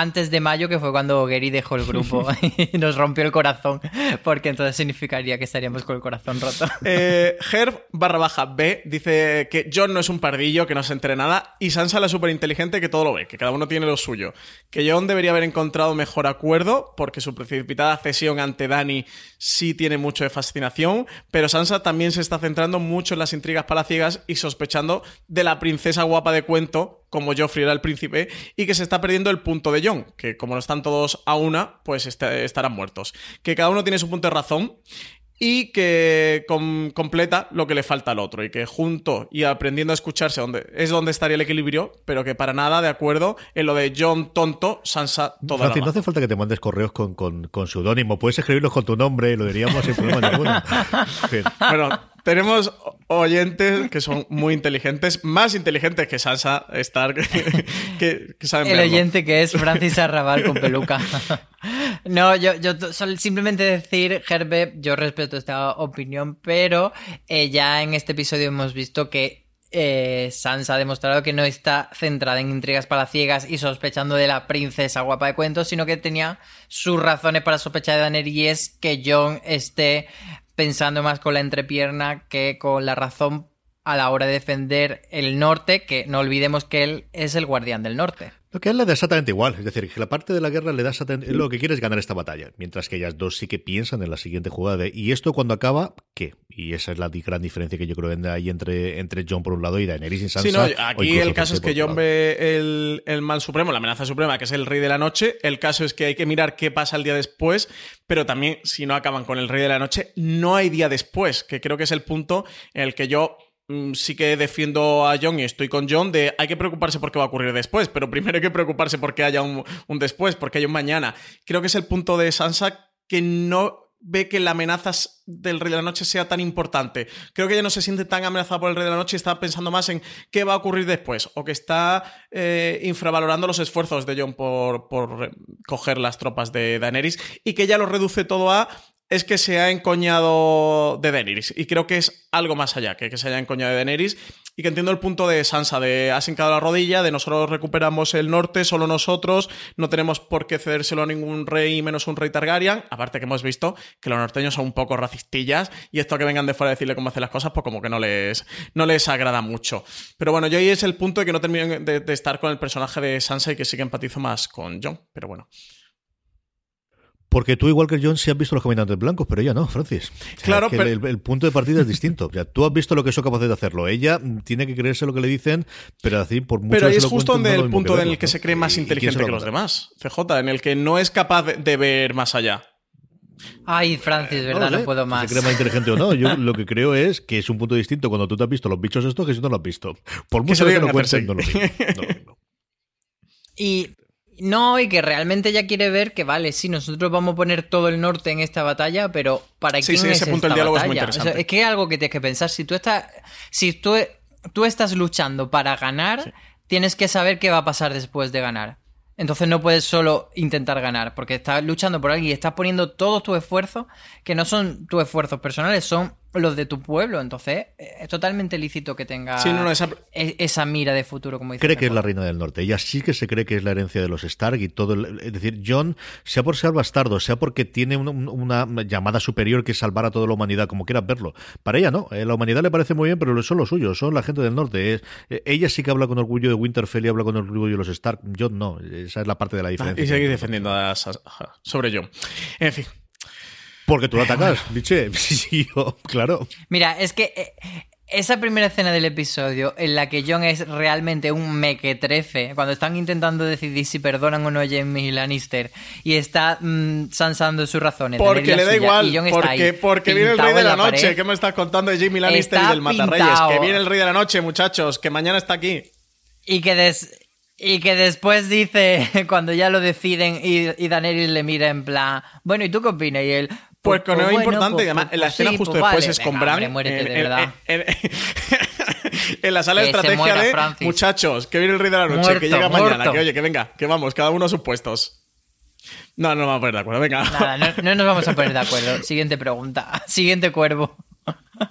antes de mayo, que fue cuando Gary dejó el grupo y nos rompió el corazón, porque entonces significaría que estaríamos con el corazón roto. Eh, Herb barra baja B dice que John no es un pardillo, que no se entere nada, y Sansa la súper inteligente que todo lo ve, que cada uno tiene lo suyo. Que John debería haber encontrado mejor acuerdo, porque su precipitada cesión ante Dani sí tiene mucho de fascinación, pero Sansa también se está centrando mucho en las intrigas palaciegas y sospechando de la princesa guapa de cuento, como Joffrey era el príncipe, y que se está perdiendo el punto de Que como no están todos a una, pues est- estarán muertos. Que cada uno tiene su punto de razón y que com- completa lo que le falta al otro y que junto y aprendiendo a escucharse donde, es donde estaría el equilibrio, pero que para nada de acuerdo en lo de John tonto, Sansa toda Francis, la no hace falta que te mandes correos con, con, con seudónimo. Puedes escribirlos con tu nombre y lo diríamos sin problema ninguno. Bueno, tenemos oyentes que son muy inteligentes, más inteligentes que Sansa Stark, que, que saben El verlo. oyente que es Francis Arrabal con peluca. No, yo, yo simplemente decir, Herbe, yo respeto esta opinión, pero eh, ya en este episodio hemos visto que eh, Sansa ha demostrado que no está centrada en intrigas palaciegas y sospechando de la princesa guapa de cuentos, sino que tenía sus razones para sospechar de Daenerys y es que Jon esté pensando más con la entrepierna que con la razón a la hora de defender el norte, que no olvidemos que él es el guardián del norte. Lo que a él le da exactamente igual. Es decir, que la parte de la guerra le da exactamente... Lo que quiere es ganar esta batalla. Mientras que ellas dos sí que piensan en la siguiente jugada. de, ¿Y esto cuando acaba? ¿Qué? Y esa es la gran diferencia que yo creo que hay entre, entre John por un lado y Daenerys y Sansa. Sí, no, aquí el caso es que John ve el, el mal supremo, la amenaza suprema, que es el rey de la noche. El caso es que hay que mirar qué pasa el día después, pero también si no acaban con el rey de la noche, no hay día después, que creo que es el punto en el que yo sí que defiendo a John y estoy con John de hay que preocuparse por qué va a ocurrir después, pero primero hay que preocuparse porque haya un, un después, porque haya un mañana. Creo que es el punto de Sansa que no ve que la amenaza del Rey de la Noche sea tan importante. Creo que ella no se siente tan amenazada por el Rey de la Noche y está pensando más en qué va a ocurrir después, o que está eh, infravalorando los esfuerzos de John por, por eh, coger las tropas de Daenerys y que ella lo reduce todo a es que se ha encoñado de Daenerys. Y creo que es algo más allá que que se haya encoñado de Daenerys. Y que entiendo el punto de Sansa, de has hincado la rodilla, de nosotros recuperamos el norte, solo nosotros, no tenemos por qué cedérselo a ningún rey menos un rey Targaryen. Aparte que hemos visto que los norteños son un poco racistillas y esto que vengan de fuera a decirle cómo hacer las cosas, pues como que no les, no les agrada mucho. Pero bueno, yo ahí es el punto de que no termino de, de estar con el personaje de Sansa y que sí que empatizo más con John. Pero bueno. Porque tú, igual que John, sí has visto los caminantes blancos, pero ella no, Francis. O sea, Claro, que pero- el, el punto de partida es distinto. O sea, tú has visto lo que son capaces de hacerlo. Ella tiene que creerse lo que le dicen, pero así por mucho Pero ahí que es justo cuenten, donde el punto en el que se cree más ¿Y- y quién se inteligente lo que los demás. CJ, en el que no es capaz de, ver más allá. Ay, Francis, No ¿verdad? No, sé, puedo si más. se cree más inteligente o no. Yo lo que creo es que es un punto distinto cuando tú te has visto los bichos estos que si no lo has visto. Por Que mucho se que lo cuenten, no lo mismo. No lo mismo. Y no, y que realmente ella quiere ver que, vale, sí, nosotros vamos a poner todo el norte en esta batalla, pero ¿para Sí, quién sí, es ese punto del diálogo es muy batalla? O sea, interesante. es que es algo que tienes que pensar. Si tú estás, si tú, tú estás luchando para ganar, tienes que saber qué va a pasar después de ganar. Entonces no puedes solo intentar ganar, porque estás luchando por alguien y estás poniendo todos tus esfuerzos, que no son tus esfuerzos personales, son los de tu pueblo. Entonces, eh, es totalmente lícito que tenga Sí, no, no, esa- e- esa mira de futuro, como dice cree que es la reina del norte. Ella sí que se cree que es la herencia de los Stark y todo. el- es decir, John, sea por ser bastardo, sea porque tiene un- un- una, llamada superior que es salvar a toda la humanidad, como quieras verlo. Para ella no. Eh, la humanidad le parece muy bien, pero son los suyos, son la gente del norte. Es- eh, ella sí que habla con orgullo de Winterfell y habla con orgullo de los Stark. John no. Esa es la parte de la diferencia. Y seguir defendiendo a sobre John. En fin. Porque tú lo atacas, biche. Sí, sí, yo, claro. Mira, es que eh, esa primera escena del episodio en la que John es realmente un mequetrefe, cuando están intentando decidir si perdonan o no a Jamie Lannister y está mm, sansando sus razones. Porque le da suya, igual. y John está Porque, ahí, porque viene el rey de la, noche. pared. ¿Qué me estás contando de Jamie Lannister Está y del Matarreyes? pintado. Que viene el rey de la noche, muchachos. Que mañana está aquí. Y que, des- y que después dice, cuando ya lo deciden, y, y Daenerys le mira en plan, bueno, ¿y tú qué opinas? Y él, Pues que no es bueno, importante. pues- y además, pues- en la pues escena sí, justo pues después vale, es con venga, Bran. hombre, en, de en- verdad. en- en la sala de estrategia de Francis. muchachos, que viene el rey de la noche, Muerto, que llega mañana, que oye, que venga, que vamos, cada uno a sus puestos. No, no nos vamos a poner de acuerdo, venga. Nada, no, no nos vamos a poner de acuerdo. Siguiente pregunta. Siguiente cuervo.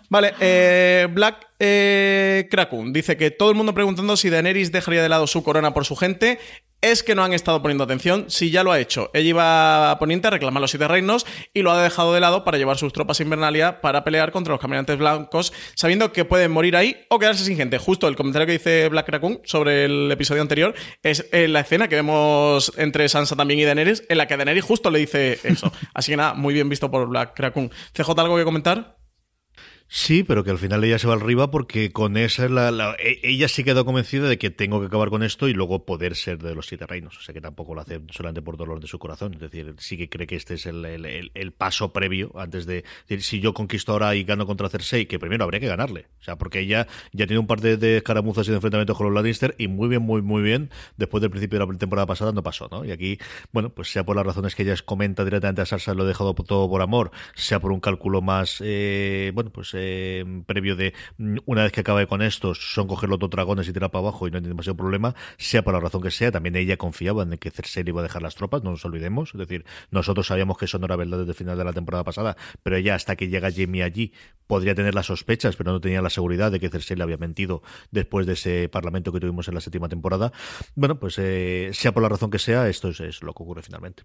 Vale, eh, Black eh, Kraken dice que todo el mundo preguntando si Daenerys dejaría de lado su corona por su gente. Es que no han estado poniendo atención. Si ya lo ha hecho. Ella iba a Poniente a reclamar los siete reinos y lo ha dejado de lado para llevar sus tropas a Invernalia para pelear contra los caminantes blancos, sabiendo que pueden morir ahí o quedarse sin gente. Justo el comentario que dice Black Kraken sobre el episodio anterior es eh, la escena que vemos entre Sansa también y Daenerys, en la que Daenerys justo le dice eso. Así que nada, muy bien visto por Black Kraken. CJ, ¿algo que comentar? Sí, pero que al final ella se va arriba porque con esa es la, la- e- ella sí quedó convencida de que tengo que acabar con esto y luego poder ser de los siete reinos. O sea que tampoco lo hace solamente por dolor de su corazón. Es decir, sí que cree que este es el, el- paso previo antes de. decir, si yo conquisto ahora y gano contra Cersei, que primero habría que ganarle. O sea, porque ella ya tiene un par de, de escaramuzas y de enfrentamientos con los Lannister y muy bien, muy, muy bien. Después del principio de la temporada pasada no pasó, ¿no? Y aquí, bueno, pues sea por las razones que ella comenta directamente a Sarsa, lo he dejado todo por amor, sea por un cálculo más, eh, bueno, pues eh, previo de mm, una vez que acabe con estos, son coger los dos dragones y tirar para abajo y no hay demasiado problema, sea por la razón que sea, también ella confiaba en que Cersei iba a dejar las tropas, no nos olvidemos, es decir, nosotros sabíamos que eso no era verdad desde el final de la temporada pasada, pero ella hasta que llega Jamie allí podría tener las sospechas, pero no tenía la seguridad de que Cersei le había mentido después de ese parlamento que tuvimos en la séptima temporada. Bueno, pues eh, sea por la razón que sea, esto es, es lo que ocurre finalmente.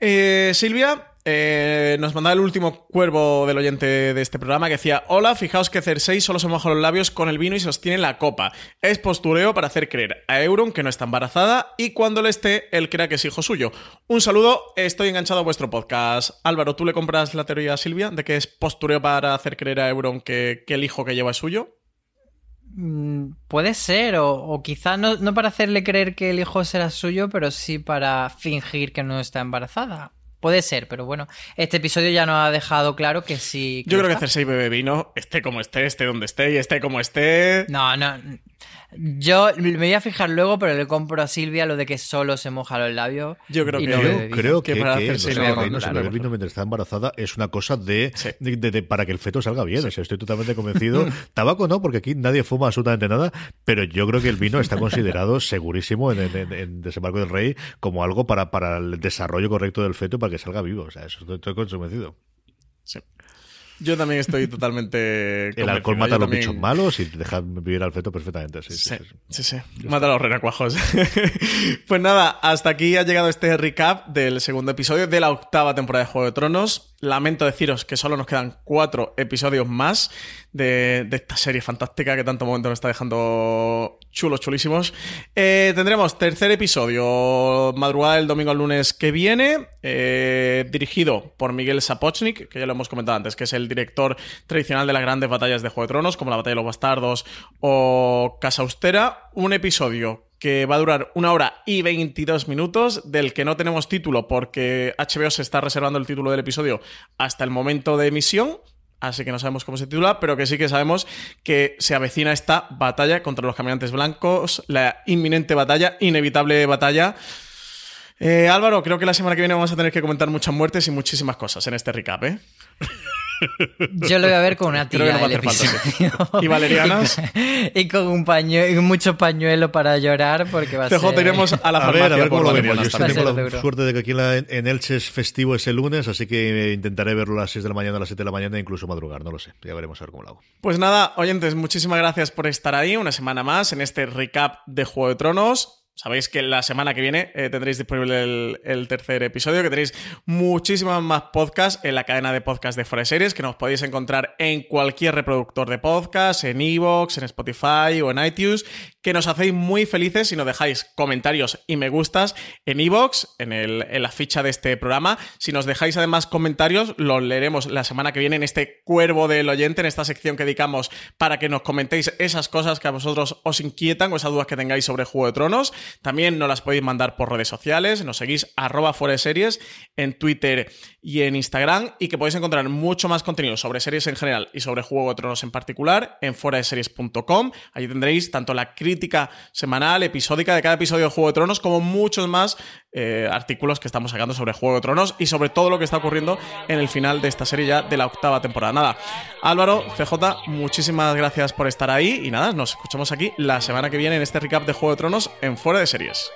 Eh, Silvia eh, nos mandaba el último cuervo del oyente de este programa que decía: Hola, fijaos que Cersei solo se moja los labios con el vino y sostiene la copa. Es postureo para hacer creer a Euron que no está embarazada y cuando le esté, él crea que es hijo suyo. Un saludo, estoy enganchado a vuestro podcast. Álvaro, ¿tú le compras la teoría a Silvia de que es postureo para hacer creer a Euron que, que el hijo que lleva es suyo? Mm, Puede ser, o, o quizá no, no para hacerle creer que el hijo será suyo, pero sí para fingir que no está embarazada. Puede ser, pero bueno, este episodio ya nos ha dejado claro que sí. Yo creo que. Cersei bebe vino, esté como esté, esté donde esté y esté como esté. No, no. Yo me voy a fijar luego, pero le compro a Silvia lo de que solo se moja los labios. Yo creo y que- no Yo. Creo que que, para que hacerse claro. beber vino mientras está embarazada es una cosa de, Sí. de- de- de- para que el feto salga bien. O sea, estoy totalmente convencido. Tabaco no, porque aquí nadie fuma absolutamente nada, pero yo creo que el vino está considerado segurísimo en, en, en- en Desembarco del Rey como algo para, para el desarrollo correcto del feto para que salga vivo. O sea, eso estoy, estoy convencido. Sí. Yo también estoy totalmente. El alcohol mata a los también- bichos malos y deja vivir al feto perfectamente. Sí, sí, Sí, sí. sí, sí. Mata a los renacuajos. pues nada, hasta aquí ha llegado este recap del segundo episodio de la octava temporada de Juego de Tronos. Lamento deciros que solo nos quedan cuatro episodios más de, esta serie fantástica que tanto momento nos está dejando chulos, chulísimos. Eh, tendremos tercer episodio, madrugada del domingo al lunes que viene, eh, dirigido por Miguel Sapochnik, que ya lo hemos comentado antes, que es el director tradicional de las grandes batallas de Juego de Tronos, como la Batalla de los Bastardos o Casa Austera. Un episodio que va a durar una hora y 22 minutos, del que no tenemos título porque HBO se está reservando el título del episodio hasta el momento de emisión. Así que no sabemos cómo se titula, pero que sí que sabemos que se avecina esta batalla contra los caminantes blancos, la inminente batalla, inevitable batalla. Eh, Álvaro, creo que la semana que viene vamos a tener que comentar muchas muertes y muchísimas cosas en este recap, ¿eh? Yo lo voy a ver con una tira no el episodio. ¿Y valerianas? y con un pañuelo, y mucho pañuelo para llorar porque va a ser... iremos a la A farmacia ver, a ver cómo lo vemos. Yo tengo la duro. suerte de que aquí en, la- en Elche es festivo ese lunes, así que intentaré verlo a las 6 de la mañana, a las 7 de la mañana, incluso madrugar, no lo sé. Ya veremos a ver cómo lo hago. Pues nada, oyentes, muchísimas gracias por estar ahí una semana más en este recap de Juego de Tronos. Sabéis que la semana que viene eh, tendréis disponible el, tercer episodio, que tenéis muchísimas más podcasts en la cadena de podcast de Forest Series, que nos podéis encontrar en cualquier reproductor de podcast, en Evox, en Spotify o en iTunes, que nos hacéis muy felices si nos dejáis comentarios y me gustas en Evox, en, en la ficha de este programa. Si nos dejáis además comentarios, los leeremos la semana que viene en este cuervo del oyente, en esta sección que dedicamos para que nos comentéis esas cosas que a vosotros os inquietan o esas dudas que tengáis sobre Juego de Tronos. También nos las podéis mandar por redes sociales, nos seguís arroba fuera de series en Twitter y en Instagram y que podéis encontrar mucho más contenido sobre series en general y sobre Juego de Tronos en particular en fueradeseries.com. Allí tendréis tanto la crítica semanal, episódica de cada episodio de Juego de Tronos como muchos más eh, artículos que estamos sacando sobre Juego de Tronos y sobre todo lo que está ocurriendo en el final de esta serie ya de la octava temporada. Nada, Álvaro, CJ, muchísimas gracias por estar ahí y nada, nos escuchamos aquí la semana que viene en este recap de Juego de Tronos en Fuera de Series.